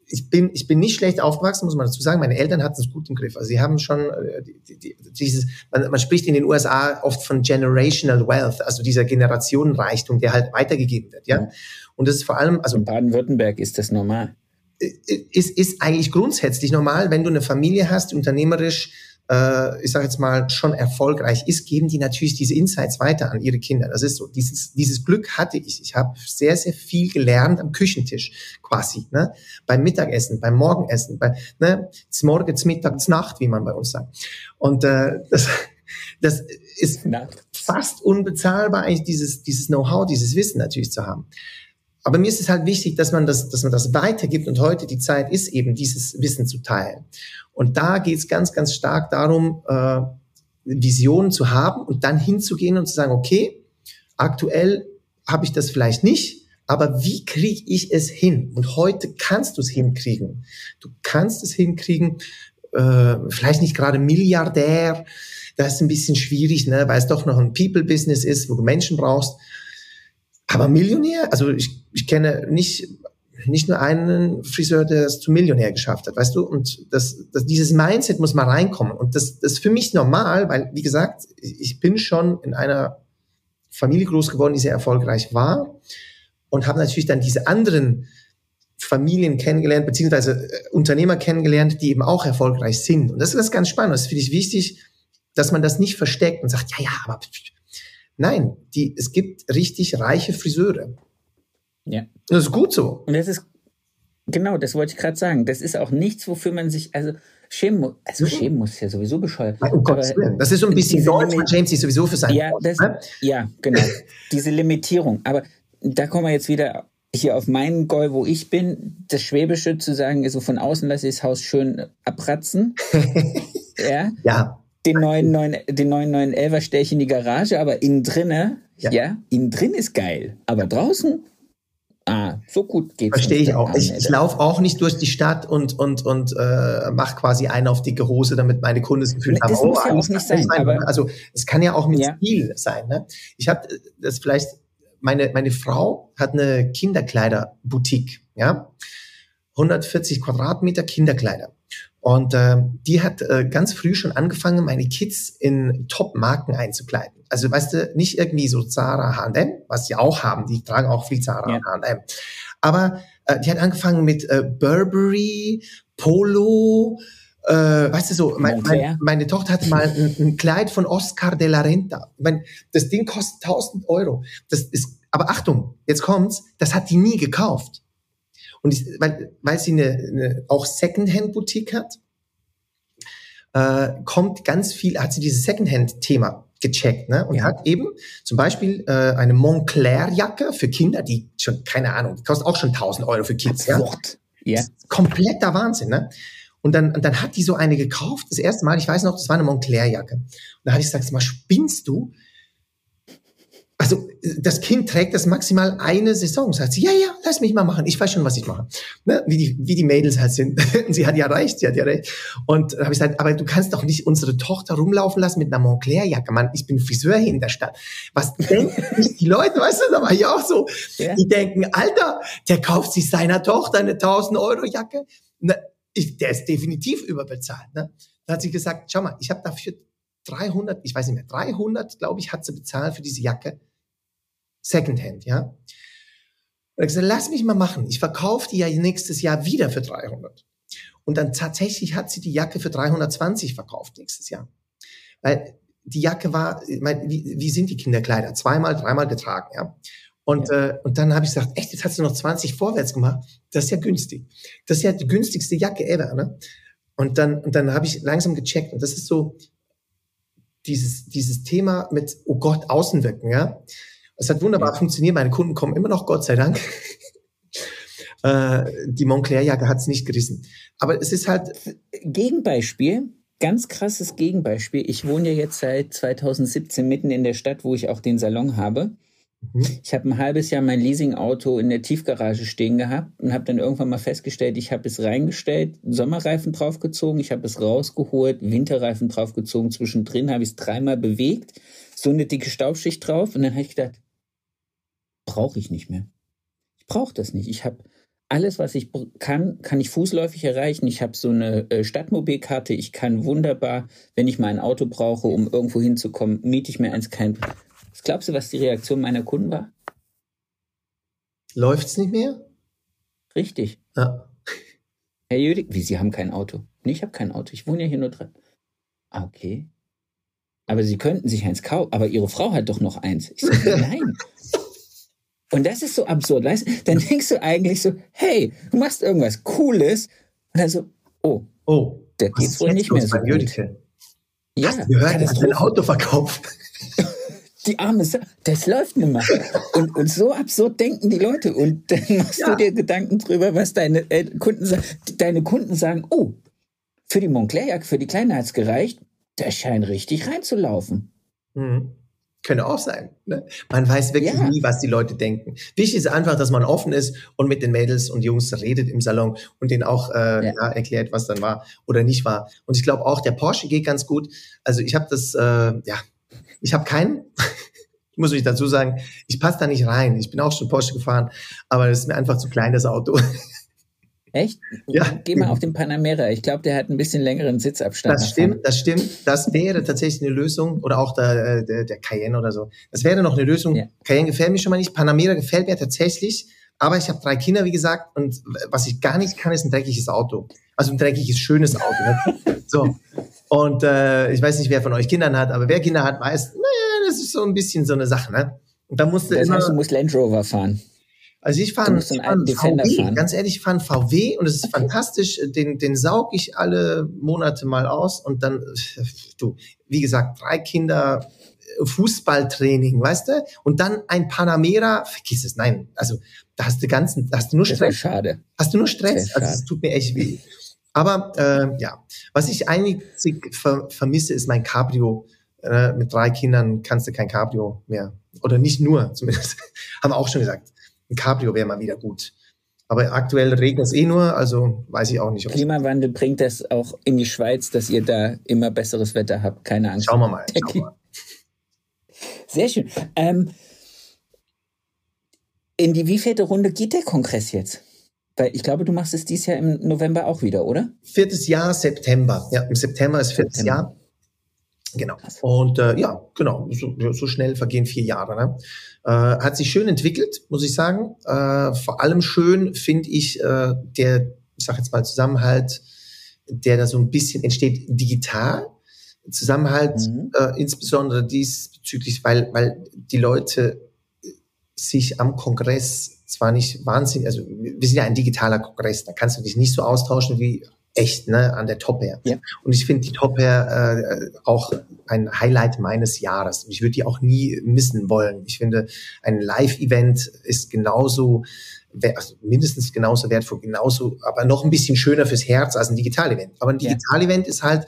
ich bin, ich bin nicht schlecht aufgewachsen, muss man dazu sagen. Meine Eltern hatten es gut im Griff. Also sie haben schon äh, die, die, dieses, man, man spricht in den USA oft von generational wealth, also dieser Generationenreichtum, der halt weitergegeben wird, ja. Und das ist vor allem, also in Baden-Württemberg ist das normal. Ist, ist eigentlich grundsätzlich normal, wenn du eine Familie hast, unternehmerisch äh, ich sage jetzt mal, schon erfolgreich ist, geben die natürlich diese Insights weiter an ihre Kinder. Das ist so. Dieses, dieses Glück hatte ich. Ich habe sehr, sehr viel gelernt am Küchentisch quasi. Ne? Beim Mittagessen, beim Morgenessen, bei ne? morgens, mittags, Nacht, wie man bei uns sagt. Und äh, das, das ist fast unbezahlbar, eigentlich dieses, dieses Know-how, dieses Wissen natürlich zu haben. Aber mir ist es halt wichtig, dass man das, dass man das weitergibt und heute die Zeit ist eben, dieses Wissen zu teilen. Und da geht es ganz, ganz stark darum, äh, Visionen zu haben und dann hinzugehen und zu sagen, okay, aktuell habe ich das vielleicht nicht, aber wie kriege ich es hin? Und heute kannst du es hinkriegen. Du kannst es hinkriegen, äh, vielleicht nicht gerade Milliardär, das ist ein bisschen schwierig, ne, weil es doch noch ein People-Business ist, wo du Menschen brauchst. Aber Millionär, also ich, ich kenne nicht, nicht nur einen Friseur, der es zum Millionär geschafft hat, weißt du? Und das, das, dieses Mindset muss mal reinkommen. Und das, das ist für mich normal, weil, wie gesagt, ich bin schon in einer Familie groß geworden, die sehr erfolgreich war und habe natürlich dann diese anderen Familien kennengelernt, beziehungsweise äh, Unternehmer kennengelernt, die eben auch erfolgreich sind. Und das ist ganz spannend. Das finde ich wichtig, dass man das nicht versteckt und sagt, ja, ja, aber nein, die, es gibt richtig reiche Friseure. Ja. Das ist gut so. Und das ist, genau, das wollte ich gerade sagen. Das ist auch nichts, wofür man sich, also schämen muss. Also Mhm. schämen muss ja sowieso bescheuert. Um Gottes Willen. Das ist so ein bisschen Deutsch, man schämt sich sowieso für sein Ja, Wort, das, ne? ja, genau. Diese Limitierung. Aber da kommen wir jetzt wieder hier auf meinen Goal, wo ich bin. Das Schwäbische zu sagen, so von außen lasse ich das Haus schön abratzen. ja. Ja, Den neuen, neuen, den neuen, neuen Elfer stelle ich in die Garage, aber innen drinne, Ja. ja. innen drin ist geil. Aber draußen, ah, so gut geht's. verstehe ich auch. Ich, ich laufe auch nicht durch die Stadt und, und, und äh, mache quasi einen auf dicke Hose, damit meine Kunden das Gefühl Nee, haben, das muss ja auch nicht sein, aber- also es kann ja auch mit Ja. Stil sein. Ne? Ich habe das vielleicht, meine, meine Frau hat eine Kinderkleiderboutique, ja, 140 Quadratmeter Kinderkleider. Und äh, die hat äh, ganz früh schon angefangen, meine Kids in Top-Marken einzukleiden. Also weißt du, nicht irgendwie so Zara, H&M, was die auch haben, die tragen auch viel Zara Ja. H&M. Aber äh, die hat angefangen mit äh, Burberry, Polo, äh, weißt du so, mein, mein, meine Tochter hatte mal ein, ein Kleid von Oscar de la Renta. Ich mein, das Ding kostet 1000 Euro. Das ist, aber Achtung, jetzt kommt's, das hat die nie gekauft. Und ich, weil, weil sie eine, eine auch Secondhand-Boutique hat, äh, kommt ganz viel, hat sie dieses Secondhand-Thema gecheckt, ne? Und Ja. hat eben zum Beispiel äh, eine Montclair-Jacke für Kinder, die schon, keine Ahnung, die kostet auch schon 1000 Euro für Kids, ja? Ja. kompletter Wahnsinn, ne? Und dann, und dann hat die so eine gekauft, das erste Mal, ich weiß noch, das war eine Montclair-Jacke. Und da habe ich gesagt, sag mal, spinnst du? Also, das Kind trägt das maximal eine Saison. Sagt sie, ja, ja, lass mich mal machen. Ich weiß schon, was ich mache. Ne? Wie, die, wie die Mädels halt sind. Und sie hat ja recht, sie hat ja recht. Und da habe ich gesagt, aber du kannst doch nicht unsere Tochter rumlaufen lassen mit einer Montclair-Jacke. Mann, ich bin Friseur hier in der Stadt. Was denken die Leute, weißt du, da war ich auch so. Ja. Die denken, Alter, der kauft sich seiner Tochter eine 1000 Euro Jacke. Na, ich, der ist definitiv überbezahlt. Ne? Da hat sie gesagt, schau mal, ich habe dafür 300, ich weiß nicht mehr, 300, glaube ich, hat sie bezahlt für diese Jacke. Secondhand, ja. Und er gesagt, lass mich mal machen. Ich verkaufe die ja nächstes Jahr wieder für 300. Und dann tatsächlich hat sie die Jacke für 320 verkauft nächstes Jahr. Weil die Jacke war, ich meine, wie, wie sind die Kinderkleider? Zweimal, dreimal getragen, ja. Und, Äh, und dann habe ich gesagt, echt, jetzt hast du noch 20 vorwärts gemacht. Das ist ja günstig. Das ist ja die günstigste Jacke ever, ne? Und dann, und dann habe ich langsam gecheckt. Und das ist so dieses, dieses Thema mit, oh Gott, Außenwirken, ja. Es hat wunderbar Ja. funktioniert. Meine Kunden kommen immer noch, Gott sei Dank. äh, die Montclair-Jacke hat es nicht gerissen. Aber es ist halt, Gegenbeispiel, ganz krasses Gegenbeispiel. Ich wohne ja jetzt seit 2017 mitten in der Stadt, wo ich auch den Salon habe. Mhm. Ich habe ein halbes Jahr mein Leasingauto in der Tiefgarage stehen gehabt und habe dann irgendwann mal festgestellt, ich habe es reingestellt, Sommerreifen draufgezogen, ich habe es rausgeholt, Winterreifen draufgezogen, zwischendrin habe ich es dreimal bewegt, so eine dicke Staubschicht drauf und dann habe ich gedacht, brauche ich nicht mehr. Ich brauche das nicht. Ich habe alles, was ich kann, kann ich fußläufig erreichen. Ich habe so eine äh, Stadtmobilkarte. Ich kann wunderbar, wenn ich mal ein Auto brauche, um irgendwo hinzukommen, miete ich mir eins. Kein. Was glaubst du, was die Reaktion meiner Kunden war? läuft's nicht mehr? Richtig. Ja. Herr Jödig, wie, Sie haben kein Auto? Nee, ich habe kein Auto. Ich wohne ja hier nur drin. Ah, okay. Aber Sie könnten sich eins kaufen. Aber Ihre Frau hat doch noch eins. Ich sage, nein. Und das ist so absurd, weißt du? Dann denkst du eigentlich so, hey, du machst irgendwas Cooles. Und dann so, oh, Oh, da geht's wohl nicht mehr so gut. Ja, Hast du gehört, hat ein. Auto verkauft. Die arme Sa das läuft nicht mehr. Und, und so absurd denken die Leute. Und dann machst Ja. du dir Gedanken drüber, was deine äh, Kunden sagen. Deine Kunden sagen, oh, für die Montclair-Jacke, für die Kleine hat's gereicht. Das scheint richtig reinzulaufen. Mhm. Könnte auch sein. Ne? Man weiß wirklich Ja. nie, was die Leute denken. Wichtig ist einfach, dass man offen ist und mit den Mädels und Jungs redet im Salon und denen auch äh, Ja. ja. erklärt, was dann war oder nicht war. Und ich glaube auch, der Porsche geht ganz gut. Also ich habe das, äh, ja, ich habe keinen. Ich muss euch dazu sagen, ich passe da nicht rein. Ich bin auch schon Porsche gefahren, aber das ist mir einfach zu klein, das Auto. Echt? Ja. Geh mal auf den Panamera. Ich glaube, der hat ein bisschen längeren Sitzabstand. Das vorne. stimmt, das stimmt. Das wäre tatsächlich eine Lösung. Oder auch der, der, der Cayenne oder so. Das wäre noch eine Lösung. Ja. Cayenne gefällt mir schon mal nicht. Panamera gefällt mir tatsächlich, Aber ich habe drei Kinder, wie gesagt, und was ich gar nicht kann, ist ein dreckiges Auto. Also ein dreckiges, schönes Auto. Ne? So. Und äh, ich weiß nicht, wer von euch Kindern hat, aber wer Kinder hat, weiß, naja, das ist so ein bisschen so eine Sache. Ne? Und da musste das immer, heißt, du musst Land Rover fahren. also ich fahre einen VW, fahren. ganz ehrlich, ich fahre einen VW und es ist fantastisch. Den, den saug ich alle Monate mal aus und dann, du, wie gesagt, drei Kinder, äh, Fußballtraining, weißt du? Und dann ein Panamera, vergiss es, nein. Also da hast du ganzen, da hast du nur Das wäre Stress. schade. Hast du nur Stress? Also es tut mir echt weh. Aber äh, ja, was ich einzig ver vermisse, ist mein Cabrio. Äh, mit drei Kindern kannst du kein Cabrio mehr. Oder nicht nur, zumindest. Haben wir auch schon gesagt. Ein Cabrio wäre mal wieder gut. Aber aktuell regnet es eh nur, also weiß ich auch nicht. Ob Klimawandel bringt das auch in die Schweiz, dass ihr da immer besseres Wetter habt. Keine Angst. Schauen wir mal. Schauen wir mal. Sehr schön. Ähm, in die wievielte Runde geht der Kongress jetzt? Weil ich glaube, du machst es dieses Jahr im November auch wieder, oder? Viertes Jahr, September. Ja, im September ist viertes September. Jahr. Genau. Und äh, ja, genau, so, so schnell vergehen vier Jahre. Ne? Äh, hat sich schön entwickelt, muss ich sagen. Äh, vor allem schön finde ich äh, der, ich sag jetzt mal Zusammenhalt, der da so ein bisschen entsteht digital. Zusammenhalt, Mhm. äh, insbesondere diesbezüglich, weil, weil die Leute sich am Kongress zwar nicht wahnsinnig, also wir sind ja ein digitaler Kongress, da kannst du dich nicht so austauschen wie echt, ne, an der Top Air. Ja. Und ich finde die Top Air äh, auch ein Highlight meines Jahres. Und ich würde die auch nie missen wollen. Ich finde, ein Live-Event ist genauso, also mindestens genauso wertvoll, genauso, aber noch ein bisschen schöner fürs Herz als ein Digital-Event. Aber ein Ja. Digital-Event ist halt,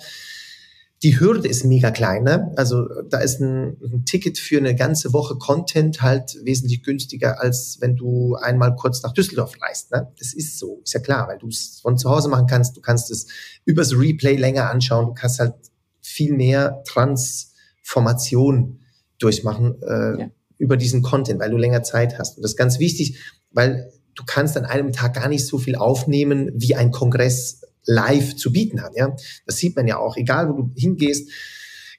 die Hürde ist mega klein. Ne? Also da ist ein, ein Ticket für eine ganze Woche Content halt wesentlich günstiger, als wenn du einmal kurz nach Düsseldorf reist. Ne? Das ist so, ist ja klar, weil du es von zu Hause machen kannst. Du kannst es übers Replay länger anschauen. Du kannst halt viel mehr Transformation durchmachen äh, Ja. über diesen Content, weil du länger Zeit hast. Und das ist ganz wichtig, weil du kannst an einem Tag gar nicht so viel aufnehmen, wie ein Kongress live zu bieten hat. Ja, das sieht man ja auch. Egal, wo du hingehst,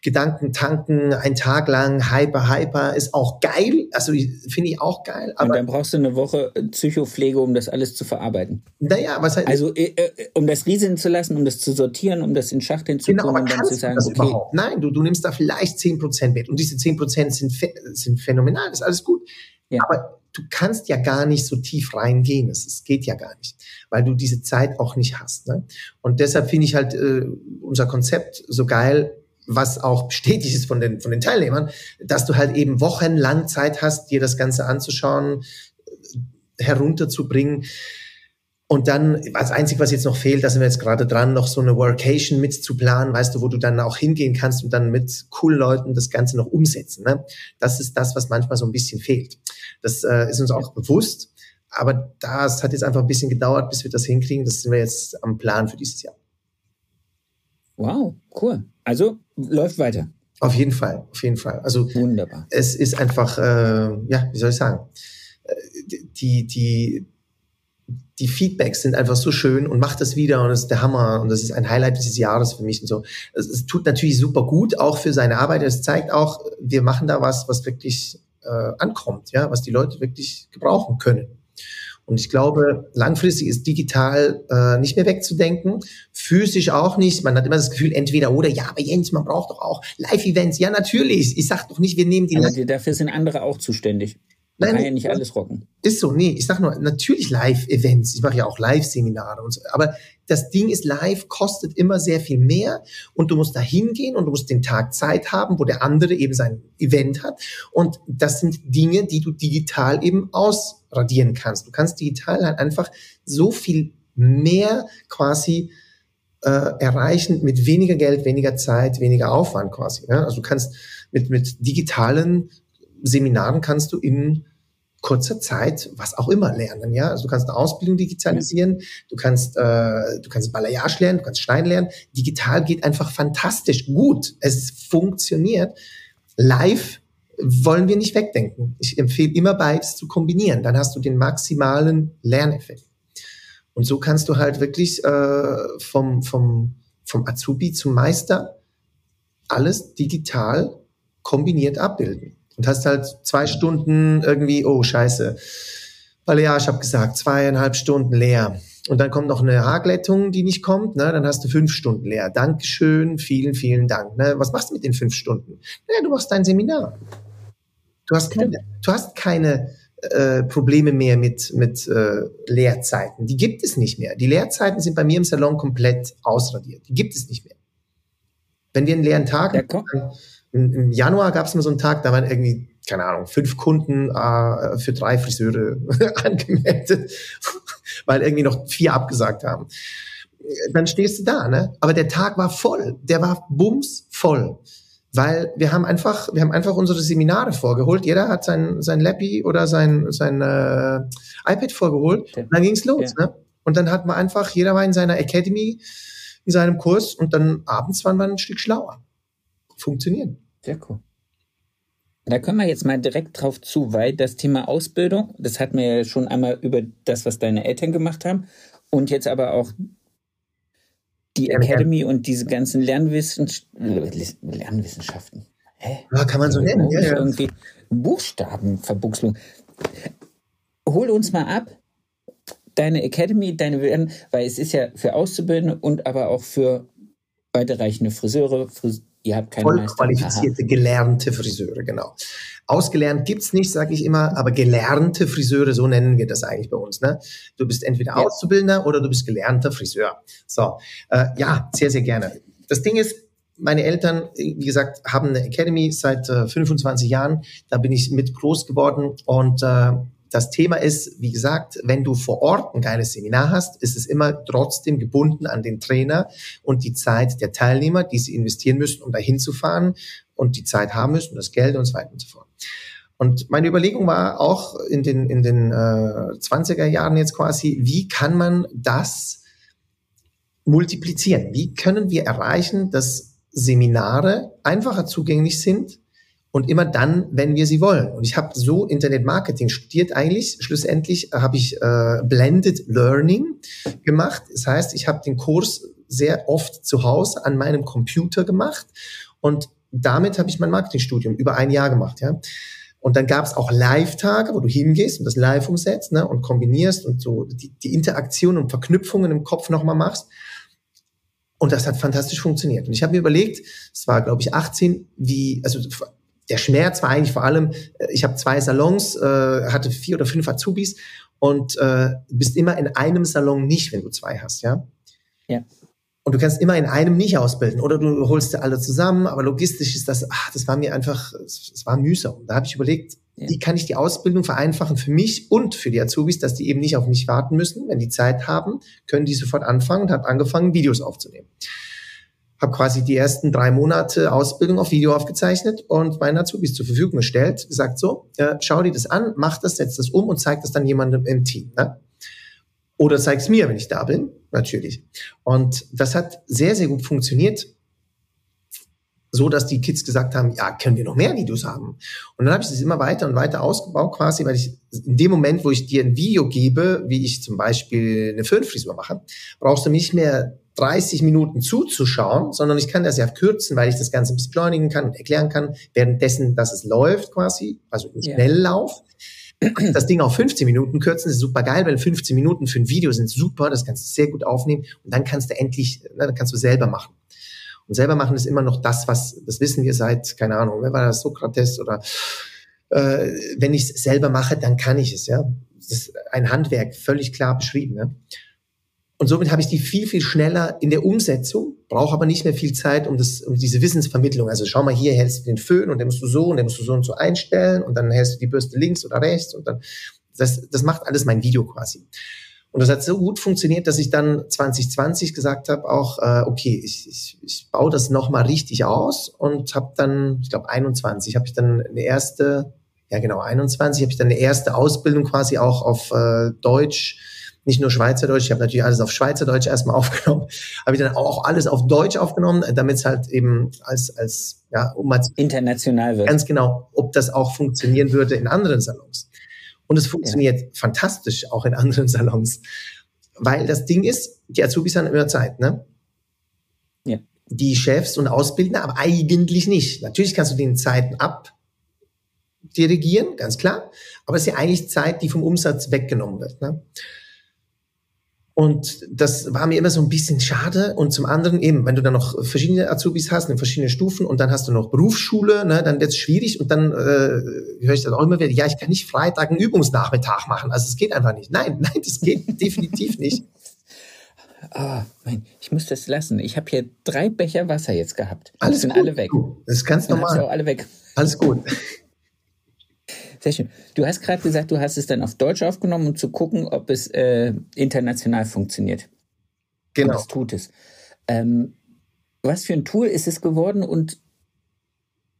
Gedanken tanken, ein Tag lang, hyper, hyper, ist auch geil. Also ich- finde ich auch geil. Und Aber dann brauchst du eine Woche Psychopflege, um das alles zu verarbeiten. naja, was halt, Also äh, äh, um das rieseln zu lassen, um das zu sortieren, um das in Schacht hinzutun Genau, und dann zu sagen, okay, überhaupt? Nein, du, du nimmst da vielleicht 10% mit und diese 10% sind, phe- sind phänomenal, ist alles gut. Ja. Aber du kannst ja gar nicht so tief reingehen, es, es geht ja gar nicht, weil du diese Zeit auch nicht hast. Ne? Und deshalb finde ich halt äh, unser Konzept so geil, was auch bestätigt ist von den, von den Teilnehmern, dass du halt eben wochenlang Zeit hast, dir das Ganze anzuschauen, äh, herunterzubringen. Und dann, das Einzige, was jetzt noch fehlt, da sind wir jetzt gerade dran, noch so eine Workation mitzuplanen, weißt du, wo du dann auch hingehen kannst und dann mit coolen Leuten das Ganze noch umsetzen. Ne? Das ist das, was manchmal so ein bisschen fehlt. Das äh, ist uns auch bewusst, aber das hat jetzt einfach ein bisschen gedauert, bis wir das hinkriegen. Das sind wir jetzt am Plan für dieses Jahr. wow, cool. Also läuft weiter. Auf jeden Fall, auf jeden Fall. Also Wunderbar. es ist einfach, äh, ja, wie soll ich sagen, äh, die, die, die Feedbacks sind einfach so schön und macht das wieder und das ist der Hammer und das ist ein Highlight dieses Jahres für mich und so. Es, es tut natürlich super gut, auch für seine Arbeit. Es zeigt auch, wir machen da was, was wirklich äh, ankommt, ja, was die Leute wirklich gebrauchen können. Und ich glaube, langfristig ist digital äh, nicht mehr wegzudenken, physisch auch nicht. Man hat immer das Gefühl, entweder oder, ja, aber Jens, man braucht doch auch Live-Events. Ja, natürlich. Ich sag doch nicht, wir nehmen die die, dafür sind andere auch zuständig. Man Nein, kann ja nicht alles rocken. ist so, nee, ich sag nur, natürlich Live-Events, ich mache ja auch Live-Seminare und so, aber das Ding ist live, kostet immer sehr viel mehr und du musst da hingehen und du musst den Tag Zeit haben, wo der andere eben sein Event hat und das sind Dinge, die du digital eben ausradieren kannst. Du kannst digital halt einfach so viel mehr quasi äh, erreichen mit weniger Geld, weniger Zeit, weniger Aufwand quasi. Ja? Also du kannst mit, mit digitalen Seminaren kannst du in kurzer Zeit was auch immer lernen, ja. Also du kannst eine Ausbildung digitalisieren, du kannst äh, du kannst Balayage lernen, du kannst Stein lernen. Digital geht einfach fantastisch gut. Es funktioniert. Live wollen wir nicht wegdenken. Ich empfehle immer beides zu kombinieren. Dann hast du den maximalen Lerneffekt. Und so kannst du halt wirklich äh, vom vom vom Azubi zum Meister alles digital kombiniert abbilden und hast halt zwei Stunden irgendwie, oh scheiße, Weil ja, ich habe gesagt, zweieinhalb Stunden leer. Und dann kommt noch eine Haarglättung, die nicht kommt, ne? dann hast du fünf Stunden leer. Dankeschön, vielen, vielen Dank. Ne? Was machst du mit den fünf Stunden? Naja, du machst dein Seminar. Du hast keine, du hast keine äh, Probleme mehr mit, mit äh, Lehrzeiten. Die gibt es nicht mehr. Die Lehrzeiten sind bei mir im Salon komplett ausradiert. Die gibt es nicht mehr. Wenn wir einen leeren Tag, im, im Januar gab es mal so einen Tag, da waren irgendwie, keine Ahnung, fünf Kunden äh, für drei Friseure angemeldet, weil irgendwie noch vier abgesagt haben. Dann stehst du da, ne? Aber der Tag war voll. Der war bums voll weil wir haben einfach, wir haben einfach unsere Seminare vorgeholt. Jeder hat sein, sein Lappy oder sein, sein äh, iPad vorgeholt. Und dann ging's los. Ja. Ne? Und dann hat man einfach, jeder war in seiner Academy, in seinem Kurs und dann abends waren wir ein Stück schlauer. Funktionieren. Sehr cool. Da können wir jetzt mal direkt drauf zu, weil das Thema Ausbildung, das hatten wir ja schon einmal über das, was deine Eltern gemacht haben und jetzt aber auch die Academy und diese ganzen Lernwissens Lernwissenschaften. Hä? Ja, kann man so nennen. Ja, ja. Irgendwie Buchstabenverbuchslung. Hol uns mal ab, deine Academy, deine Werden, weil es ist ja für Auszubildende und aber auch für weiterreichende Friseure, Fris ihr habt keine Vollqualifizierte, gelernte Friseure, genau. Ausgelernt gibt's nicht, sage ich immer, aber gelernte Friseure, so nennen wir das eigentlich bei uns. Ne? Du bist entweder ja. Auszubildender oder du bist gelernter Friseur. So, äh, ja, sehr, sehr gerne. Das Ding ist, meine Eltern, wie gesagt, haben eine Academy seit äh, 25 Jahren. Da bin ich mit groß geworden und äh, das Thema ist, wie gesagt, wenn du vor Ort ein geiles Seminar hast, ist es immer trotzdem gebunden an den Trainer und die Zeit der Teilnehmer, die sie investieren müssen, um dahin zu fahren und die Zeit haben müssen, das Geld und so weiter und so fort. Und meine Überlegung war auch in den, in den äh, 20er Jahren jetzt quasi, wie kann man das multiplizieren? Wie können wir erreichen, dass Seminare einfacher zugänglich sind und immer dann, wenn wir sie wollen. Und ich habe so Internet-Marketing studiert eigentlich. Schlussendlich habe ich äh, Blended Learning gemacht. Das heißt, ich habe den Kurs sehr oft zu Hause an meinem Computer gemacht und damit habe ich mein Marketingstudium über ein Jahr gemacht. Ja. Und dann gab es auch Live-Tage, wo du hingehst und das live umsetzt ne, und kombinierst und so die, die Interaktion und Verknüpfungen im Kopf nochmal machst. Und das hat fantastisch funktioniert. Und ich habe mir überlegt, es war, glaube ich, 18, wie, also der Schmerz war eigentlich vor allem, äh, ich habe zwei Salons, äh, hatte vier oder fünf Azubis und äh, bist immer in einem Salon nicht, wenn du zwei hast, ja? Ja. Und du kannst immer in einem nicht ausbilden oder du holst sie alle zusammen, aber logistisch ist das, ach, das war mir einfach, es war mühsam. Da habe ich überlegt, ja. wie kann ich die Ausbildung vereinfachen für mich und für die Azubis, dass die eben nicht auf mich warten müssen. Wenn die Zeit haben, können die sofort anfangen und habe angefangen, Videos aufzunehmen. Habe quasi die ersten drei Monate Ausbildung auf Video aufgezeichnet und meinen Azubis zur Verfügung gestellt, gesagt so, äh, schau dir das an, mach das, setz das um und zeig das dann jemandem im Team. Ne? Oder zeig's mir, wenn ich da bin, natürlich. Und das hat sehr, sehr gut funktioniert, so dass die Kids gesagt haben, ja, können wir noch mehr Videos haben? Und dann habe ich das immer weiter und weiter ausgebaut quasi, weil ich in dem Moment, wo ich dir ein Video gebe, wie ich zum Beispiel eine Föhnfrisur mache, brauchst du nicht mehr 30 Minuten zuzuschauen, sondern ich kann das ja kürzen, weil ich das Ganze beschleunigen kann und erklären kann, währenddessen, dass es läuft quasi, also im Schnelllauf. Ja das Ding auf 15 Minuten kürzen, ist super geil, weil 15 Minuten für ein Video sind super, das kannst du sehr gut aufnehmen und dann kannst du endlich, dann kannst du selber machen. Und selber machen ist immer noch das, was, das wissen wir seit, keine Ahnung, wer war das, Sokrates oder äh, wenn ich es selber mache, dann kann ich es, ja. Das ist ein Handwerk, völlig klar beschrieben. Ja? Und somit habe ich die viel, viel schneller in der Umsetzung, brauche aber nicht mehr viel Zeit um, das, um diese Wissensvermittlung. Also schau mal, hier hältst du den Föhn und den musst du so und den musst du so und so einstellen und dann hältst du die Bürste links oder rechts und dann, das, das macht alles mein Video quasi. Und das hat so gut funktioniert, dass ich dann 2020 gesagt habe, auch, äh, okay, ich, ich, ich baue das nochmal richtig aus und habe dann, ich glaube 21, habe ich dann eine erste, ja genau, 21, habe ich dann eine erste Ausbildung quasi auch auf äh, Deutsch nicht nur Schweizerdeutsch, ich habe natürlich alles auf Schweizerdeutsch erstmal aufgenommen, habe ich dann auch alles auf Deutsch aufgenommen, damit es halt eben als, als ja, um als international wird. Ganz genau, ob das auch funktionieren würde in anderen Salons. Und es funktioniert ja. fantastisch auch in anderen Salons. Weil das Ding ist, die Azubis haben immer Zeit, ne? Ja. Die Chefs und Ausbildner, aber eigentlich nicht. Natürlich kannst du den Zeiten ab dirigieren, ganz klar. Aber es ist ja eigentlich Zeit, die vom Umsatz weggenommen wird. Ne? Und das war mir immer so ein bisschen schade. Und zum anderen eben, wenn du dann noch verschiedene Azubis hast in verschiedenen Stufen und dann hast du noch Berufsschule, ne, dann wird es schwierig. Und dann äh, höre ich dann auch immer wieder, ja, ich kann nicht Freitag einen Übungsnachmittag machen. Also es geht einfach nicht. Nein, nein, das geht definitiv nicht. Ah, mein, ich muss das lassen. Ich habe hier drei Becher Wasser jetzt gehabt. Alles sind gut. alle weg. Das ist ganz normal. alle weg. Alles gut. Sehr schön. Du hast gerade gesagt, du hast es dann auf Deutsch aufgenommen, um zu gucken, ob es äh, international funktioniert. Und Genau. das tut es. Ähm, was für ein Tool ist es geworden und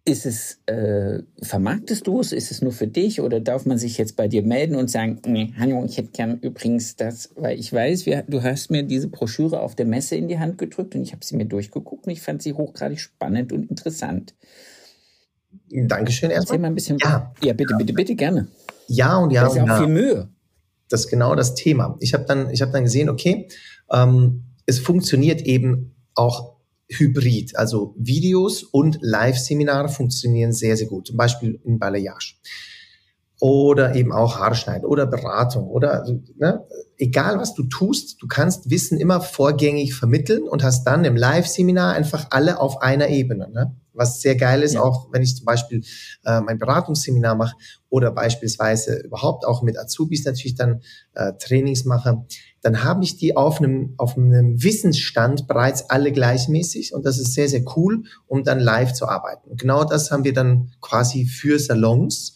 ist es, äh, vermarktest du es? Ist es nur für dich oder darf man sich jetzt bei dir melden und sagen, nee, hallo, ich hätte gern übrigens das, weil ich weiß, wir, du hast mir diese Broschüre auf der Messe in die Hand gedrückt und ich habe sie mir durchgeguckt und ich fand sie hochgradig spannend und interessant. Dankeschön Erzähl erstmal. mal ein bisschen. Ja. ja, bitte, bitte, bitte, gerne. Ja und ja Das ist ja auch ja. viel Mühe. Das ist genau das Thema. Ich habe dann, ich habe dann gesehen, okay, ähm, es funktioniert eben auch hybrid. Also Videos und Live-Seminare funktionieren sehr, sehr gut. Zum Beispiel in Balayage. Oder eben auch Haarschneiden oder Beratung oder ne, egal was du tust, du kannst Wissen immer vorgängig vermitteln und hast dann im Live-Seminar einfach alle auf einer Ebene. Ne? Was sehr geil ist, Ja. auch wenn ich zum Beispiel äh, mein Beratungsseminar mache oder beispielsweise überhaupt auch mit Azubis natürlich dann äh, Trainings mache, dann habe ich die auf einem, auf einem Wissensstand bereits alle gleichmäßig und das ist sehr, sehr cool, um dann live zu arbeiten. Und genau das haben wir dann quasi für Salons,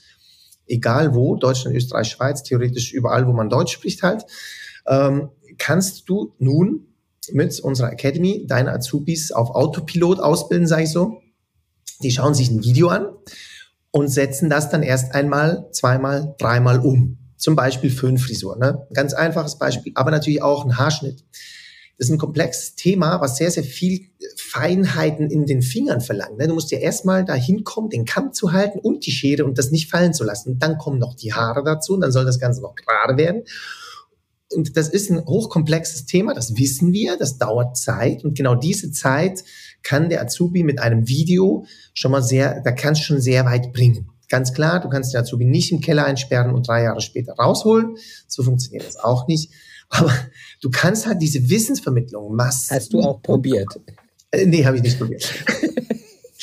egal wo, Deutschland, Österreich, Schweiz, theoretisch überall, wo man Deutsch spricht halt, ähm, kannst du nun mit unserer Academy deine Azubis auf Autopilot ausbilden, sage ich so. Die schauen sich ein Video an und setzen das dann erst einmal, zweimal, dreimal um. Zum Beispiel Föhnfrisur. Ne? Ganz einfaches Beispiel, aber natürlich auch ein Haarschnitt. Das ist ein komplexes Thema, was sehr, sehr viel Feinheiten in den Fingern verlangt. Ne? Du musst ja erstmal da hinkommen, den Kamm zu halten und die Schere und das nicht fallen zu lassen. Dann kommen noch die Haare dazu und dann soll das Ganze noch gerade werden. Und das ist ein hochkomplexes Thema, das wissen wir, das dauert Zeit. Und genau diese Zeit kann der Azubi mit einem Video schon mal sehr, da kannst schon sehr weit bringen. Ganz klar, du kannst den Azubi nicht im Keller einsperren und drei Jahre später rausholen. So funktioniert das auch nicht. Aber du kannst halt diese Wissensvermittlung massiv. Hast du auch probiert? Äh, Nee, habe ich nicht probiert.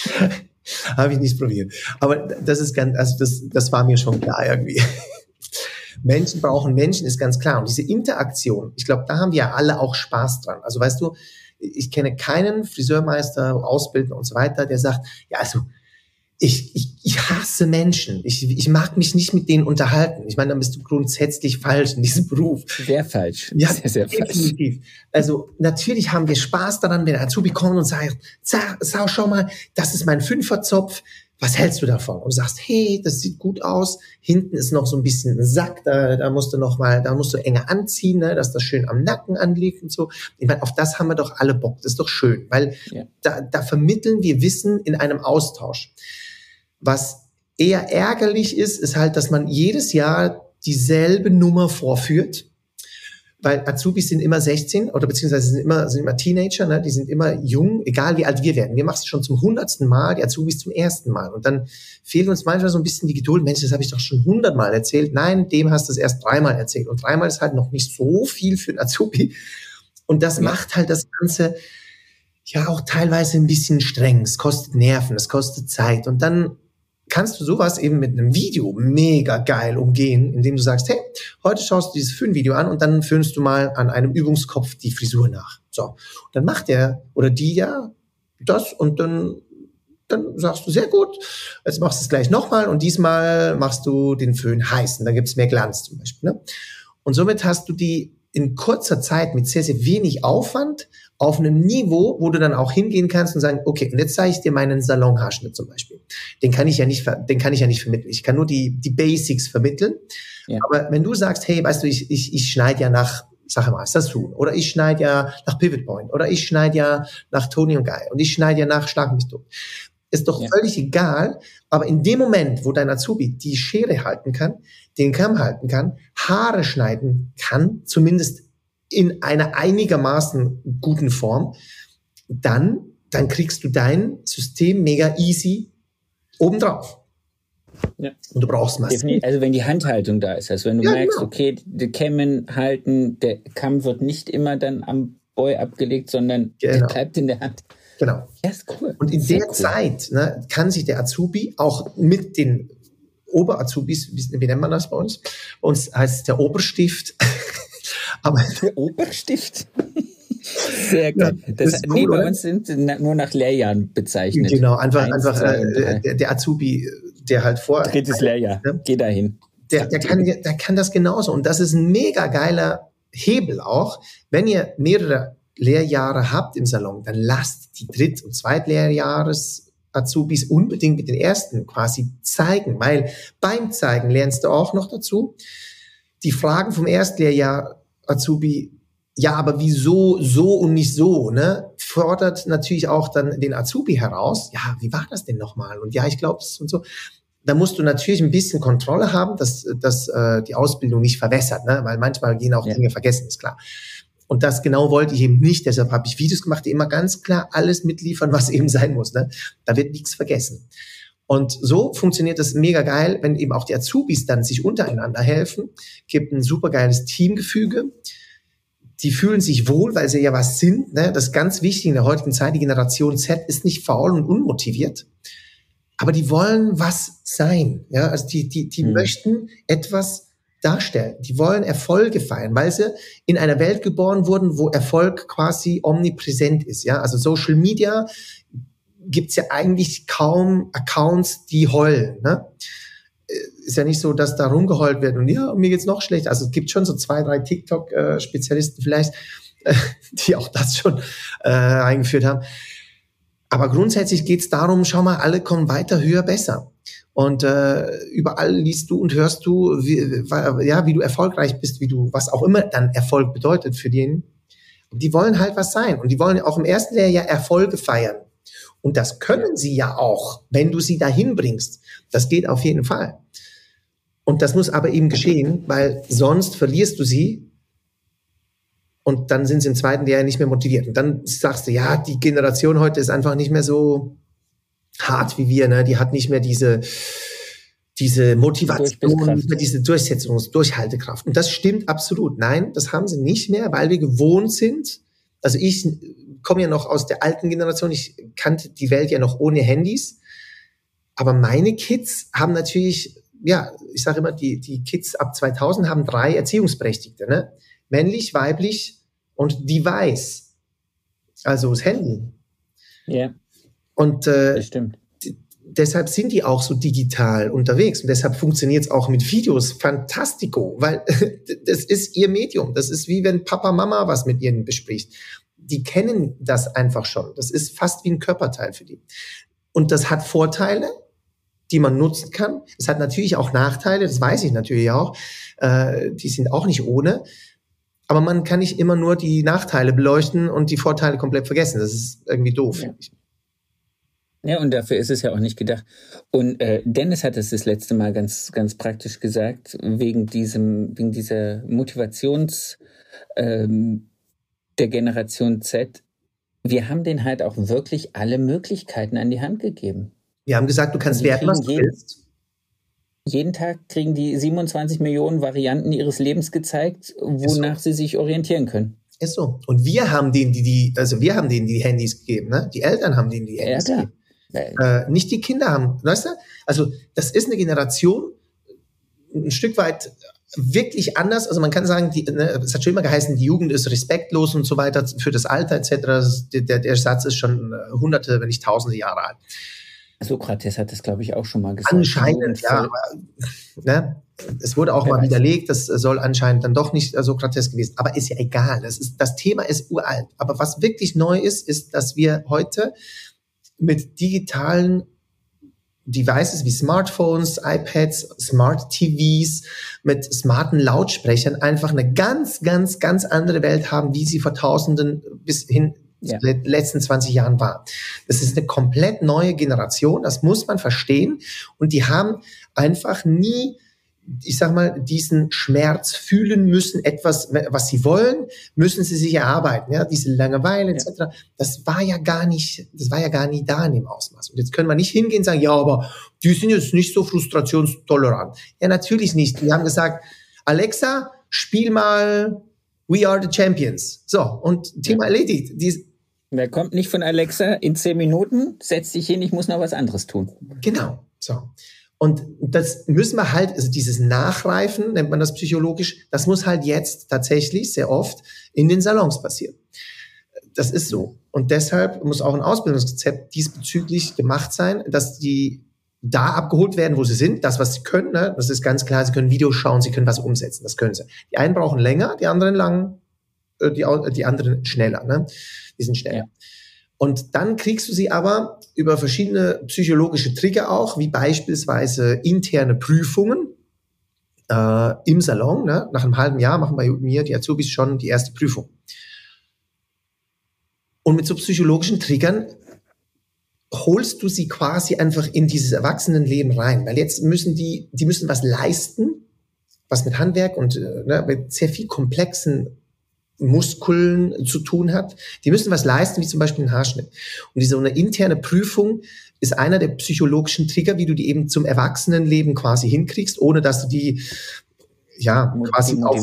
habe ich nicht probiert. Aber das ist ganz, also das, das war mir schon klar irgendwie. Menschen brauchen Menschen, ist ganz klar. Und diese Interaktion, ich glaube, da haben wir ja alle auch Spaß dran. Also weißt du, ich kenne keinen Friseurmeister, Ausbildner und so weiter, der sagt, ja, also ich, ich, ich hasse Menschen. Ich, ich mag mich nicht mit denen unterhalten. Ich meine, dann bist du grundsätzlich falsch in diesem Beruf. Sehr falsch. Ja, sehr, sehr falsch. definitiv. Also natürlich haben wir Spaß daran, wenn Azubi kommt und sagt, "Sa- Sau, schau mal, das ist mein Fünferzopf. Was hältst du davon? Und du sagst, hey, das sieht gut aus. Hinten ist noch so ein bisschen ein Sack, da, da musst du noch mal, da musst du enger anziehen, ne, dass das schön am Nacken anliegt und so. Ich meine, auf das haben wir doch alle Bock. Das ist doch schön, weil Ja. da, da vermitteln wir Wissen in einem Austausch. Was eher ärgerlich ist, ist halt, dass man jedes Jahr dieselbe Nummer vorführt. Weil Azubis sind immer 16 oder beziehungsweise sind immer, sind immer Teenager, ne? die sind immer jung, egal wie alt wir werden. Wir machen es schon zum hundertsten Mal, die Azubis zum ersten Mal. Und dann fehlt uns manchmal so ein bisschen die Geduld. Mensch, das habe ich doch schon hundertmal erzählt. Nein, dem hast du es erst dreimal erzählt. Und dreimal ist halt noch nicht so viel für einen Azubi. Und das Ja. macht halt das Ganze ja auch teilweise ein bisschen streng. Es kostet Nerven, es kostet Zeit. Und dann kannst du sowas eben mit einem Video mega geil umgehen, indem du sagst, hey, heute schaust du dieses Föhn-Video an und dann föhnst du mal an einem Übungskopf die Frisur nach. So. Und dann macht der oder die ja das und dann, dann sagst du, sehr gut, jetzt machst du es gleich nochmal und diesmal machst du den Föhn heiß und dann gibt's mehr Glanz zum Beispiel. Ne? Und somit hast du die in kurzer Zeit mit sehr, sehr wenig Aufwand auf einem Niveau, wo du dann auch hingehen kannst und sagen, okay, und jetzt zeige ich dir meinen Salonhaarschnitt zum Beispiel. Den kann ich ja nicht, den kann ich ja nicht vermitteln. Ich kann nur die, die Basics vermitteln. Ja. Aber wenn du sagst, hey, weißt du, ich, ich, ich schneide ja nach, sag mal, Sassoon, oder ich schneide ja nach Pivot Point, oder ich schneide ja nach Tony und Guy, und ich schneide ja nach Schlag mich tot. Ist doch Ja. völlig egal, aber in dem Moment, wo dein Azubi die Schere halten kann, den Kamm halten kann, Haare schneiden kann, zumindest in einer einigermaßen guten Form, dann, dann kriegst du dein System mega easy obendrauf. Ja. Und du brauchst Masken. Also wenn die Handhaltung da ist, also wenn du ja, merkst, genau. okay, die Kämmen halten, der Kamm wird nicht immer dann am Boy abgelegt, sondern genau. der bleibt in der Hand. Genau. Ja, ist cool. Und in Sehr der cool. Zeit ne, kann sich der Azubi auch mit den Ober-Azubis, wie, wie nennt man das bei uns? Bei uns heißt es der Oberstift. Aber der Oberstift? Sehr geil. Ja, das, das nee, cool, bei uns sind nur nach Lehrjahren bezeichnet. Genau, einfach, Eins, einfach äh, der, der, Azubi, der halt vor. Drittes Lehrjahr, ne? geh dahin. Der, der, kann, der kann das genauso. Und das ist ein mega geiler Hebel auch. Wenn ihr mehrere Lehrjahre habt im Salon, dann lasst die Dritt- und Zweitlehrjahres Azubis unbedingt mit den ersten quasi zeigen, weil beim Zeigen lernst du auch noch dazu. Die Fragen vom Erstlehrjahr Azubi ja, aber wieso so und nicht so, ne? Fordert natürlich auch dann den Azubi heraus. Ja, wie war das denn nochmal? Und ja, ich glaube es und so. Da musst du natürlich ein bisschen Kontrolle haben, dass, dass äh, die Ausbildung nicht verwässert, ne? Weil manchmal gehen auch ja. Dinge vergessen, ist klar. Und das genau wollte ich eben nicht. Deshalb habe ich Videos gemacht, die immer ganz klar alles mitliefern, was eben sein muss. Ne? Da wird nichts vergessen. Und so funktioniert das mega geil, wenn eben auch die Azubis dann sich untereinander helfen. Gibt ein super geiles Teamgefüge die fühlen sich wohl, weil sie ja was sind. Ne? Das ist ganz wichtig in der heutigen Zeit. Die Generation Z ist nicht faul und unmotiviert, aber die wollen was sein. Ja? Also die, die, die mhm. möchten etwas darstellen. Die wollen Erfolge feiern, weil sie in einer Welt geboren wurden, wo Erfolg quasi omnipräsent ist. Ja, also Social Media gibt's ja eigentlich kaum Accounts, die heulen. Ne? ist ja nicht so, dass da rumgeheult wird und ja, mir geht's noch schlecht. Also es gibt schon so zwei, drei TikTok-Spezialisten vielleicht, äh, die auch das schon äh, eingeführt haben. Aber grundsätzlich geht's darum, schau mal, alle kommen weiter, höher, besser. Und äh, überall liest du und hörst du, wie, ja, wie du erfolgreich bist, wie du, was auch immer dann Erfolg bedeutet für den. Die wollen halt was sein und die wollen auch im ersten Lehrjahr Erfolge feiern. Und das können sie ja auch, wenn du sie dahin bringst. Das geht auf jeden Fall. Und das muss aber eben geschehen, weil sonst verlierst du sie und dann sind sie im zweiten Jahr nicht mehr motiviert. Und dann sagst du, ja, die Generation heute ist einfach nicht mehr so hart wie wir, ne? Die hat nicht mehr diese, diese Motivation, nicht mehr diese Durchsetzungs-, Durchhaltekraft. Und das stimmt absolut. Nein, das haben sie nicht mehr, weil wir gewohnt sind. Also ich komme ja noch aus der alten Generation. Ich kannte die Welt ja noch ohne Handys. Aber meine Kids haben natürlich, ja, ich sage immer, die, die Kids ab 2000 haben drei Erziehungsberechtigte, ne? Männlich, weiblich und weiß. Also das Handy. Ja. Und äh, das stimmt. deshalb sind die auch so digital unterwegs und deshalb funktioniert es auch mit Videos fantastico, weil das ist ihr Medium. Das ist wie wenn Papa Mama was mit ihnen bespricht. Die kennen das einfach schon. Das ist fast wie ein Körperteil für die. Und das hat Vorteile, die man nutzen kann. Es hat natürlich auch Nachteile, das weiß ich natürlich auch. Äh, die sind auch nicht ohne. Aber man kann nicht immer nur die Nachteile beleuchten und die Vorteile komplett vergessen. Das ist irgendwie doof. Ja. Ja, und dafür ist es ja auch nicht gedacht. Und äh, Dennis hat es das letzte Mal ganz, ganz praktisch gesagt, wegen diesem, wegen dieser Motivations ähm, der Generation Z. Wir haben denen halt auch wirklich alle Möglichkeiten an die Hand gegeben. Wir haben gesagt, du kannst werden, was du jeden, willst. Jeden Tag kriegen die 27 Millionen Varianten ihres Lebens gezeigt, wonach so. sie sich orientieren können. Ist so. Und wir haben denen die, die, also wir haben denen die Handys gegeben, ne? Die Eltern haben denen die Handys ja, gegeben. Äh, nicht die Kinder haben, weißt du? Also das ist eine Generation, ein Stück weit wirklich anders. Also man kann sagen, die, ne, es hat schon immer geheißen, die Jugend ist respektlos und so weiter für das Alter etc. Der, der Satz ist schon äh, hunderte, wenn nicht tausende Jahre alt. Sokrates hat das, glaube ich, auch schon mal gesagt. Anscheinend, ja. Aber, ne? Es wurde auch Wer mal weiß. widerlegt, das soll anscheinend dann doch nicht Sokrates gewesen. Aber ist ja egal. Das, ist, das Thema ist uralt. Aber was wirklich neu ist, ist, dass wir heute mit digitalen Devices wie Smartphones, iPads, Smart TVs, mit smarten Lautsprechern einfach eine ganz, ganz, ganz andere Welt haben, wie sie vor Tausenden bis hin ja. letzten 20 Jahren war. Das ist eine komplett neue Generation, das muss man verstehen. Und die haben einfach nie ich sag mal, diesen Schmerz fühlen müssen, etwas, was sie wollen, müssen sie sich erarbeiten. Ja, diese Langeweile etc. Ja. Das war ja gar nicht, das war ja gar nie da in dem Ausmaß. Und jetzt können wir nicht hingehen und sagen, ja, aber die sind jetzt nicht so frustrationstolerant. Ja, natürlich nicht. Die haben gesagt, Alexa, spiel mal We Are the Champions. So, und Thema ja. erledigt. Die, Wer kommt nicht von Alexa in zehn Minuten, setzt sich hin, ich muss noch was anderes tun. Genau. So. Und das müssen wir halt, also dieses Nachreifen, nennt man das psychologisch, das muss halt jetzt tatsächlich sehr oft in den Salons passieren. Das ist so. Und deshalb muss auch ein Ausbildungskonzept diesbezüglich gemacht sein, dass die da abgeholt werden, wo sie sind, das, was sie können, ne? das ist ganz klar, sie können Videos schauen, sie können was umsetzen, das können sie. Die einen brauchen länger, die anderen lang, äh, die, die anderen schneller, ne? die sind schneller. Ja. Und dann kriegst du sie aber über verschiedene psychologische Trigger auch, wie beispielsweise interne Prüfungen äh, im Salon. Ne? Nach einem halben Jahr machen bei mir die Azubis schon die erste Prüfung. Und mit so psychologischen Triggern holst du sie quasi einfach in dieses Erwachsenenleben rein, weil jetzt müssen die, die müssen was leisten, was mit Handwerk und äh, ne, mit sehr viel komplexen Muskeln zu tun hat. Die müssen was leisten, wie zum Beispiel ein Haarschnitt. Und diese eine interne Prüfung ist einer der psychologischen Trigger, wie du die eben zum Erwachsenenleben quasi hinkriegst, ohne dass du die ja, quasi auch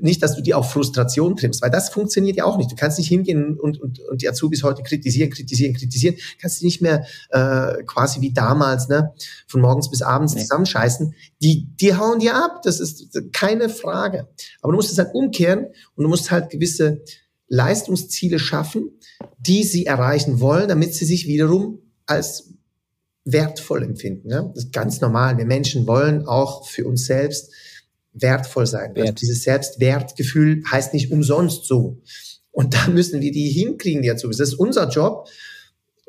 nicht, dass du die auf Frustration trimmst, weil das funktioniert ja auch nicht. Du kannst nicht hingehen und, und, und die Azubis heute kritisieren, kritisieren, kritisieren, kannst du nicht mehr äh, quasi wie damals, ne, von morgens bis abends nee. zusammenscheißen. Die, die hauen dir ab, das ist keine Frage. Aber du musst es halt umkehren und du musst halt gewisse Leistungsziele schaffen, die sie erreichen wollen, damit sie sich wiederum als wertvoll empfinden. Ne? Das ist ganz normal. Wir Menschen wollen auch für uns selbst wertvoll sein. Also Wert. Also dieses Selbstwertgefühl heißt nicht umsonst so. Und da müssen wir die hinkriegen, die Azubis. Das ist unser Job,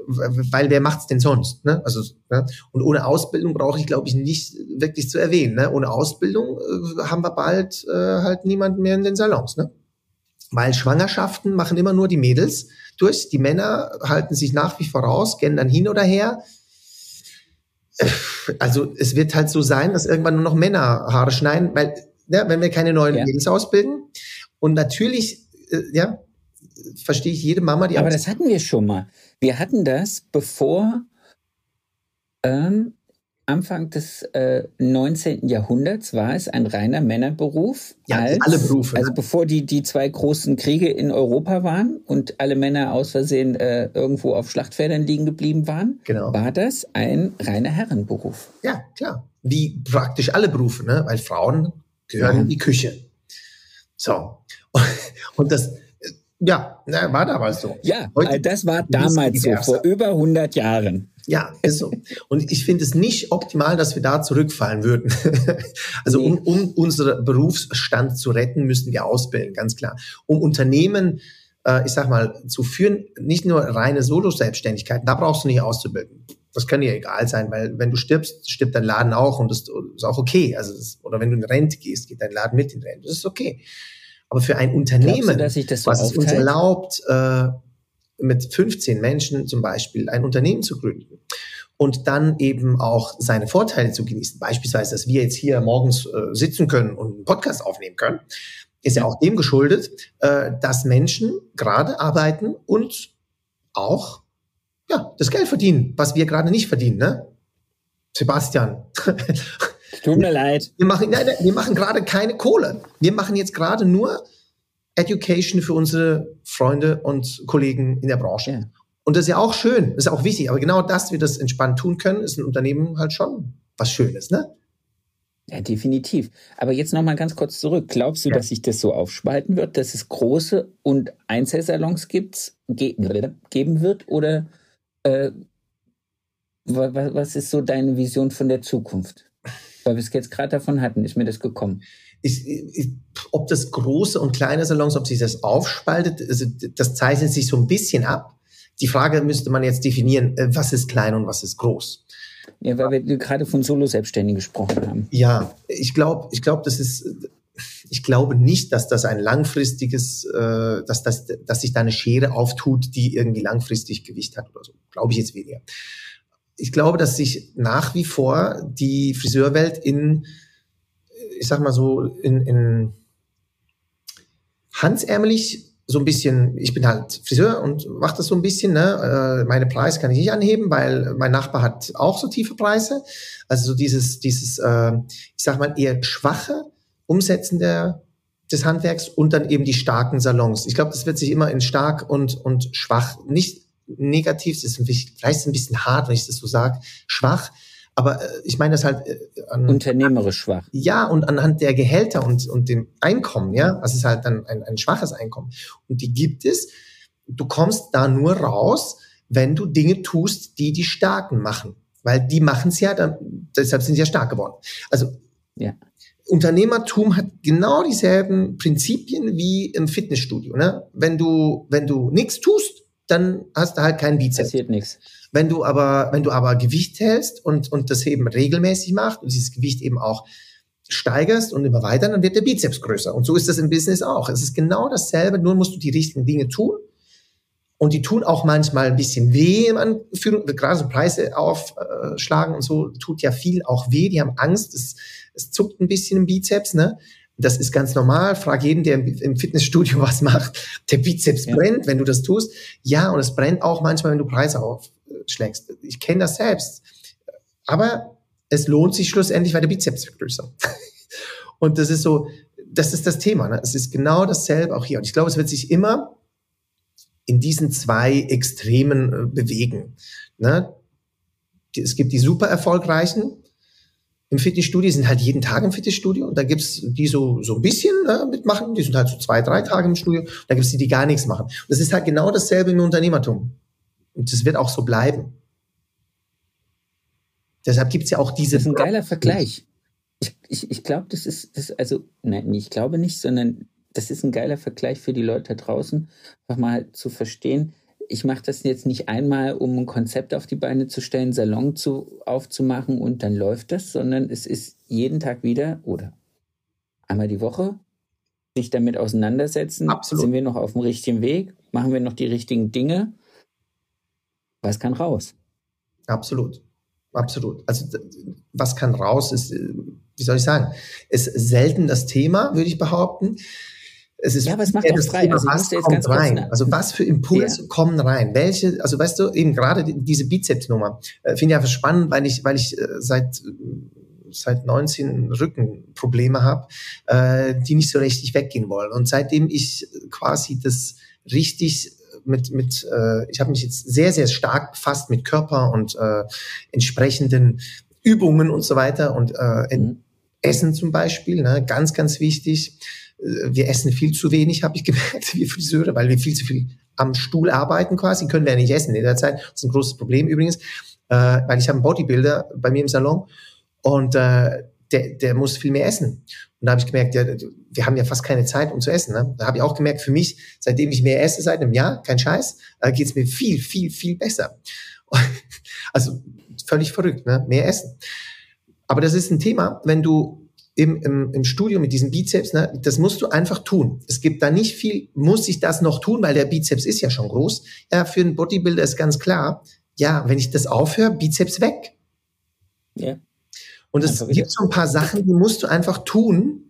weil wer macht's denn sonst? Ne? Also ne? und ohne Ausbildung brauche ich, glaube ich, nicht wirklich zu erwähnen. Ne? Ohne Ausbildung äh, haben wir bald äh, halt niemanden mehr in den Salons. Ne? Weil Schwangerschaften machen immer nur die Mädels durch. Die Männer halten sich nach wie vor raus, gehen dann hin oder her also es wird halt so sein, dass irgendwann nur noch Männer Haare schneiden, weil ja, wenn wir keine neuen ja. Mädels ausbilden und natürlich, äh, ja, verstehe ich jede Mama, die. Aber das hatten wir schon mal. Wir hatten das, bevor ähm, Anfang des äh, 19. Jahrhunderts war es ein reiner Männerberuf. Ja, als, alle Berufe. Also ne? bevor die, die zwei großen Kriege in Europa waren und alle Männer aus Versehen äh, irgendwo auf Schlachtfeldern liegen geblieben waren, genau. war das ein reiner Herrenberuf. Ja, klar. Wie praktisch alle Berufe, ne? weil Frauen gehören ja. in die Küche. So. Und das, ja, war damals so. Ja, Heute das war damals so, vor über 100 Jahren. Ja, ist so. Und ich finde es nicht optimal, dass wir da zurückfallen würden. also um, um unseren Berufsstand zu retten, müssen wir ausbilden, ganz klar. Um Unternehmen, äh, ich sag mal, zu führen, nicht nur reine Solo-Selbstständigkeit, da brauchst du nicht auszubilden. Das kann dir egal sein, weil wenn du stirbst, stirbt dein Laden auch und das ist auch okay. Also das, oder wenn du in Rente gehst, geht dein Laden mit in Rente. Das ist okay. Aber für ein Unternehmen, du, so was es uns erlaubt, äh, mit 15 Menschen zum Beispiel ein Unternehmen zu gründen und dann eben auch seine Vorteile zu genießen. Beispielsweise, dass wir jetzt hier morgens äh, sitzen können und einen Podcast aufnehmen können, ist ja auch dem geschuldet, äh, dass Menschen gerade arbeiten und auch ja, das Geld verdienen, was wir gerade nicht verdienen, ne? Sebastian. Tut mir leid. Wir machen, nein, nein, wir machen gerade keine Kohle. Wir machen jetzt gerade nur Education für unsere Freunde und Kollegen in der Branche. Ja. Und das ist ja auch schön, ist auch wichtig. Aber genau dass wir das entspannt tun können, ist ein Unternehmen halt schon was Schönes, ne? Ja, definitiv. Aber jetzt noch mal ganz kurz zurück. Glaubst du, ja. dass sich das so aufspalten wird, dass es große und Einzelsalons gibt's, ge geben wird? Oder äh, was ist so deine Vision von der Zukunft? Weil wir es jetzt gerade davon hatten, ist mir das gekommen ist, ist, ob das große und kleine Salons, ob sich das aufspaltet, also das zeichnet sich so ein bisschen ab. Die Frage müsste man jetzt definieren, äh, was ist klein und was ist groß. Ja, weil wir gerade von Solo-Selbstständigen gesprochen haben. Ja, ich glaube, ich glaube, das ist, ich glaube nicht, dass das ein langfristiges, äh, dass, das, dass sich da eine Schere auftut, die irgendwie langfristig Gewicht hat oder so. Glaube ich jetzt weniger. Ich glaube, dass sich nach wie vor die Friseurwelt in ich sag mal so, in, in hansärmelig so ein bisschen, ich bin halt Friseur und mache das so ein bisschen, ne? Äh, meine Preise kann ich nicht anheben, weil mein Nachbar hat auch so tiefe Preise. Also so dieses, dieses, äh, ich sag mal, eher schwache Umsetzen der, des Handwerks und dann eben die starken Salons. Ich glaube, das wird sich immer in stark und, und schwach, nicht negativ, das ist vielleicht ein bisschen hart, wenn ich das so sage, schwach, aber äh, ich meine das halt äh, an, unternehmerisch schwach. Ja, und anhand der Gehälter und, und dem Einkommen, ja, das ist halt dann ein, ein schwaches Einkommen. Und die gibt es. Du kommst da nur raus, wenn du Dinge tust, die die Starken machen. Weil die machen es ja, dann, deshalb sind sie ja stark geworden. Also ja. Unternehmertum hat genau dieselben Prinzipien wie im Fitnessstudio. Ne? Wenn du, wenn du nichts tust, dann hast du halt keinen Bizeps. Passiert nichts. Wenn du aber, wenn du aber Gewicht hältst und, und das eben regelmäßig machst und dieses Gewicht eben auch steigerst und immer weiter, dann wird der Bizeps größer. Und so ist das im Business auch. Es ist genau dasselbe, nur musst du die richtigen Dinge tun. Und die tun auch manchmal ein bisschen weh im Anführung, gerade so Preise aufschlagen und so, tut ja viel auch weh. Die haben Angst, es, es zuckt ein bisschen im Bizeps, ne? Das ist ganz normal. Frag jeden, der im Fitnessstudio was macht. Der Bizeps ja. brennt, wenn du das tust. Ja, und es brennt auch manchmal, wenn du Preise auf, schlägst. Ich kenne das selbst. Aber es lohnt sich schlussendlich, weil der Bizeps wird größer. Und das ist so, das ist das Thema. Ne? Es ist genau dasselbe auch hier. Und ich glaube, es wird sich immer in diesen zwei Extremen äh, bewegen. Ne? Es gibt die super erfolgreichen im Fitnessstudio, sind halt jeden Tag im Fitnessstudio. Und da gibt's die so, so ein bisschen ne, mitmachen, die sind halt so zwei, drei Tage im Studio. Da gibt's die, die gar nichts machen. Und das ist halt genau dasselbe im Unternehmertum. Und das wird auch so bleiben. Deshalb gibt's ja auch diese. Das ist ein geiler Vergleich. Ich, ich, ich glaube, das ist, das, also, nein, ich glaube nicht, sondern das ist ein geiler Vergleich für die Leute da draußen, einfach mal zu verstehen. Ich mache das jetzt nicht einmal, um ein Konzept auf die Beine zu stellen, Salon zu, aufzumachen und dann läuft das, sondern es ist jeden Tag wieder oder einmal die Woche sich damit auseinandersetzen. Absolut. Sind wir noch auf dem richtigen Weg? Machen wir noch die richtigen Dinge? Was kann raus? Absolut. Absolut. Also was kann raus ist, äh, wie soll ich sagen, ist selten das Thema, würde ich behaupten. Es ist ja, was macht das frei? Thema, also, was kommt rein? Also was für Impulse ja. kommen rein? Welche, also weißt du, eben gerade diese Bizepsnummer, äh, finde ich einfach spannend, weil ich, weil ich äh, seit seit 19 Rückenprobleme habe, äh, die nicht so richtig weggehen wollen. Und seitdem ich quasi das richtig mit, mit äh, ich habe mich jetzt sehr, sehr stark befasst mit Körper und äh, entsprechenden Übungen und so weiter und äh, mhm. Essen zum Beispiel, ne, ganz, ganz wichtig. Äh, wir essen viel zu wenig, habe ich gemerkt, wir Friseure, weil wir viel zu viel am Stuhl arbeiten quasi, können wir ja nicht essen in der Zeit. Das ist ein großes Problem übrigens, äh, weil ich habe einen Bodybuilder bei mir im Salon und äh, der, der muss viel mehr essen. Und da habe ich gemerkt, ja, wir haben ja fast keine Zeit, um zu essen. Ne? Da habe ich auch gemerkt, für mich, seitdem ich mehr esse seit einem Jahr, kein Scheiß, äh, geht es mir viel, viel, viel besser. also völlig verrückt, ne? mehr essen. Aber das ist ein Thema, wenn du im, im, im Studio mit diesem Bizeps, ne, das musst du einfach tun. Es gibt da nicht viel, muss ich das noch tun, weil der Bizeps ist ja schon groß. Ja, für einen Bodybuilder ist ganz klar, ja, wenn ich das aufhöre, Bizeps weg. Ja. Und es gibt so ein paar Sachen, die musst du einfach tun,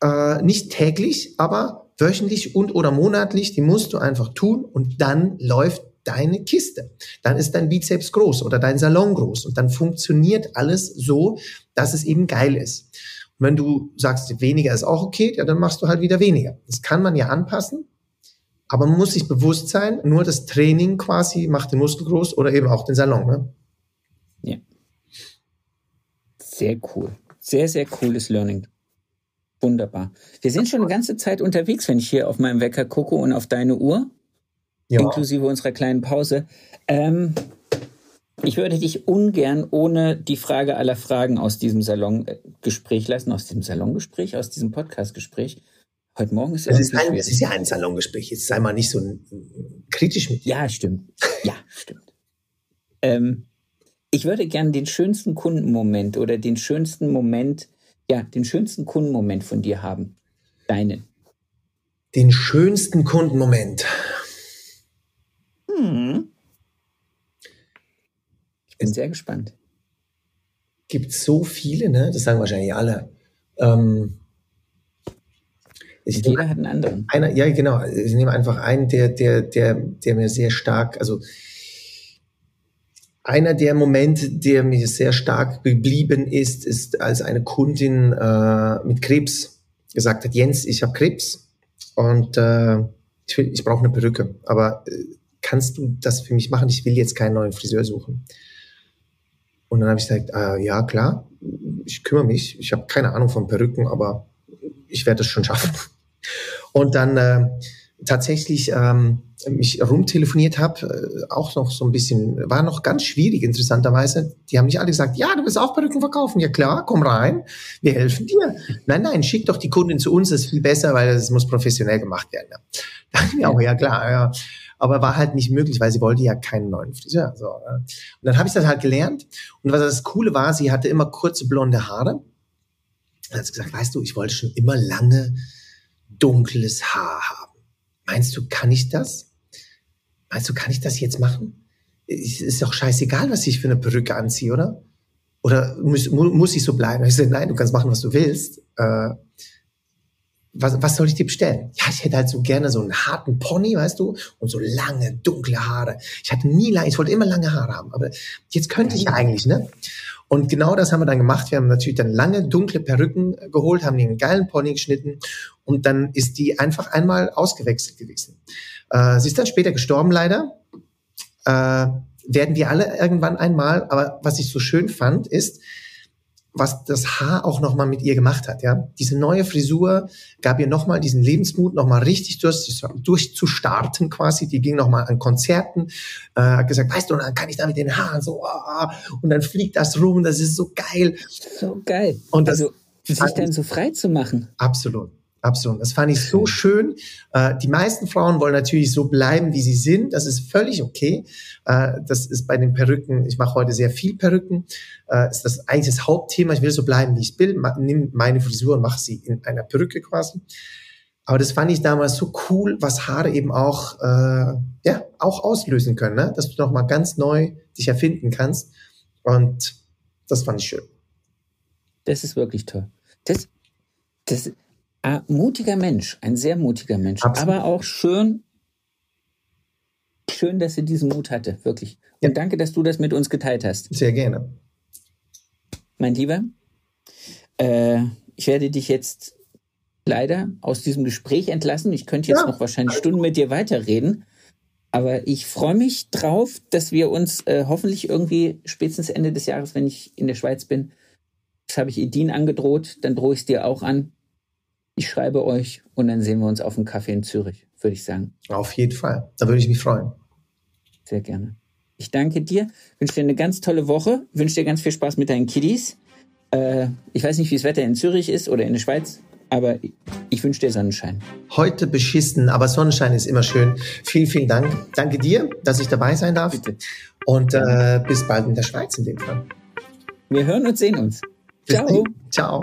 äh, nicht täglich, aber wöchentlich und oder monatlich, die musst du einfach tun und dann läuft deine Kiste. Dann ist dein Bizeps groß oder dein Salon groß und dann funktioniert alles so, dass es eben geil ist. Und wenn du sagst, weniger ist auch okay, ja, dann machst du halt wieder weniger. Das kann man ja anpassen, aber man muss sich bewusst sein, nur das Training quasi macht den Muskel groß oder eben auch den Salon. Ne? Ja. Sehr cool. Sehr, sehr cooles Learning. Wunderbar. Wir sind schon eine ganze Zeit unterwegs, wenn ich hier auf meinem Wecker gucke und auf deine Uhr, ja. inklusive unserer kleinen Pause. Ähm, ich würde dich ungern ohne die Frage aller Fragen aus diesem Salongespräch lassen, aus diesem Salongespräch, aus diesem Podcastgespräch. Heute Morgen ist es. Ist, ein, es ist ja ein Salongespräch. Jetzt sei mal nicht so kritisch mit dir. Ja, stimmt. Ja, stimmt. Ähm, ich würde gerne den schönsten Kundenmoment oder den schönsten Moment, ja, den schönsten Kundenmoment von dir haben. Deinen. Den schönsten Kundenmoment. Hm. Ich bin sehr gespannt. Gibt so viele, ne? Das sagen wahrscheinlich alle. Ähm, ich jeder hat einen anderen. Einer, ja, genau. Ich nehme einfach einen, der, der, der, der mir sehr stark, also einer der Momente, der mir sehr stark geblieben ist, ist, als eine Kundin äh, mit Krebs gesagt hat, Jens, ich habe Krebs und äh, ich, will, ich brauche eine Perücke, aber äh, kannst du das für mich machen? Ich will jetzt keinen neuen Friseur suchen. Und dann habe ich gesagt, äh, ja klar, ich kümmere mich. Ich habe keine Ahnung von Perücken, aber ich werde es schon schaffen. Und dann äh, tatsächlich ähm, mich rumtelefoniert habe, äh, auch noch so ein bisschen, war noch ganz schwierig, interessanterweise. Die haben nicht alle gesagt, ja, du willst auch Perücken verkaufen. Ja klar, komm rein, wir helfen dir. Nein, nein, schick doch die Kundin zu uns, das ist viel besser, weil das muss professionell gemacht werden. Ja. Mir auch, ja klar, ja. Aber war halt nicht möglich, weil sie wollte ja keinen neuen Friseur. So, ja. Und dann habe ich das halt gelernt. Und was das Coole war, sie hatte immer kurze blonde Haare. Dann hat sie gesagt, weißt du, ich wollte schon immer lange dunkles Haar haben. Meinst du, kann ich das? Meinst du, kann ich das jetzt machen? Ist doch scheißegal, was ich für eine Perücke anziehe, oder? Oder muss, muss ich so bleiben? Ich sage, nein, du kannst machen, was du willst. Äh, was, was soll ich dir bestellen? Ja, ich hätte halt so gerne so einen harten Pony, weißt du, und so lange, dunkle Haare. Ich hatte nie lange, ich wollte immer lange Haare haben, aber jetzt könnte ich ja eigentlich, ne? Und genau das haben wir dann gemacht. Wir haben natürlich dann lange, dunkle Perücken geholt, haben den geilen Pony geschnitten und dann ist die einfach einmal ausgewechselt gewesen. Äh, sie ist dann später gestorben, leider. Äh, werden wir alle irgendwann einmal, aber was ich so schön fand, ist, was das Haar auch nochmal mit ihr gemacht hat. Ja, diese neue Frisur gab ihr nochmal diesen Lebensmut, nochmal richtig durch, durchzustarten quasi. Die ging nochmal an Konzerten, äh, hat gesagt, weißt du, dann kann ich da mit den Haaren so, oh, und dann fliegt das rum, das ist so geil. So geil. Und das, also sich dann so frei zu machen. Absolut. Absolut. Das fand ich so schön. Äh, die meisten Frauen wollen natürlich so bleiben, wie sie sind. Das ist völlig okay. Äh, das ist bei den Perücken, ich mache heute sehr viel Perücken, äh, ist das eigentlich das Hauptthema. Ich will so bleiben, wie ich bin. Nimm meine Frisur und mache sie in einer Perücke quasi. Aber das fand ich damals so cool, was Haare eben auch, äh, ja, auch auslösen können, ne? dass du nochmal ganz neu dich erfinden kannst. Und das fand ich schön. Das ist wirklich toll. Das, das, ein mutiger Mensch, ein sehr mutiger Mensch, Absolut. aber auch schön, schön, dass er diesen Mut hatte, wirklich. Und ja. danke, dass du das mit uns geteilt hast. Sehr gerne. Mein Lieber, äh, ich werde dich jetzt leider aus diesem Gespräch entlassen. Ich könnte jetzt ja. noch wahrscheinlich Stunden mit dir weiterreden. Aber ich freue mich drauf, dass wir uns äh, hoffentlich irgendwie spätestens Ende des Jahres, wenn ich in der Schweiz bin, das habe ich Edin angedroht, dann drohe ich es dir auch an, ich schreibe euch und dann sehen wir uns auf dem Kaffee in Zürich, würde ich sagen. Auf jeden Fall. Da würde ich mich freuen. Sehr gerne. Ich danke dir, wünsche dir eine ganz tolle Woche, wünsche dir ganz viel Spaß mit deinen Kiddies. Äh, ich weiß nicht, wie das Wetter in Zürich ist oder in der Schweiz, aber ich wünsche dir Sonnenschein. Heute beschissen, aber Sonnenschein ist immer schön. Vielen, vielen Dank. Danke dir, dass ich dabei sein darf. Bitte. Und äh, bis bald in der Schweiz in dem Fall. Wir hören und sehen uns. Bis Ciao. Ciao.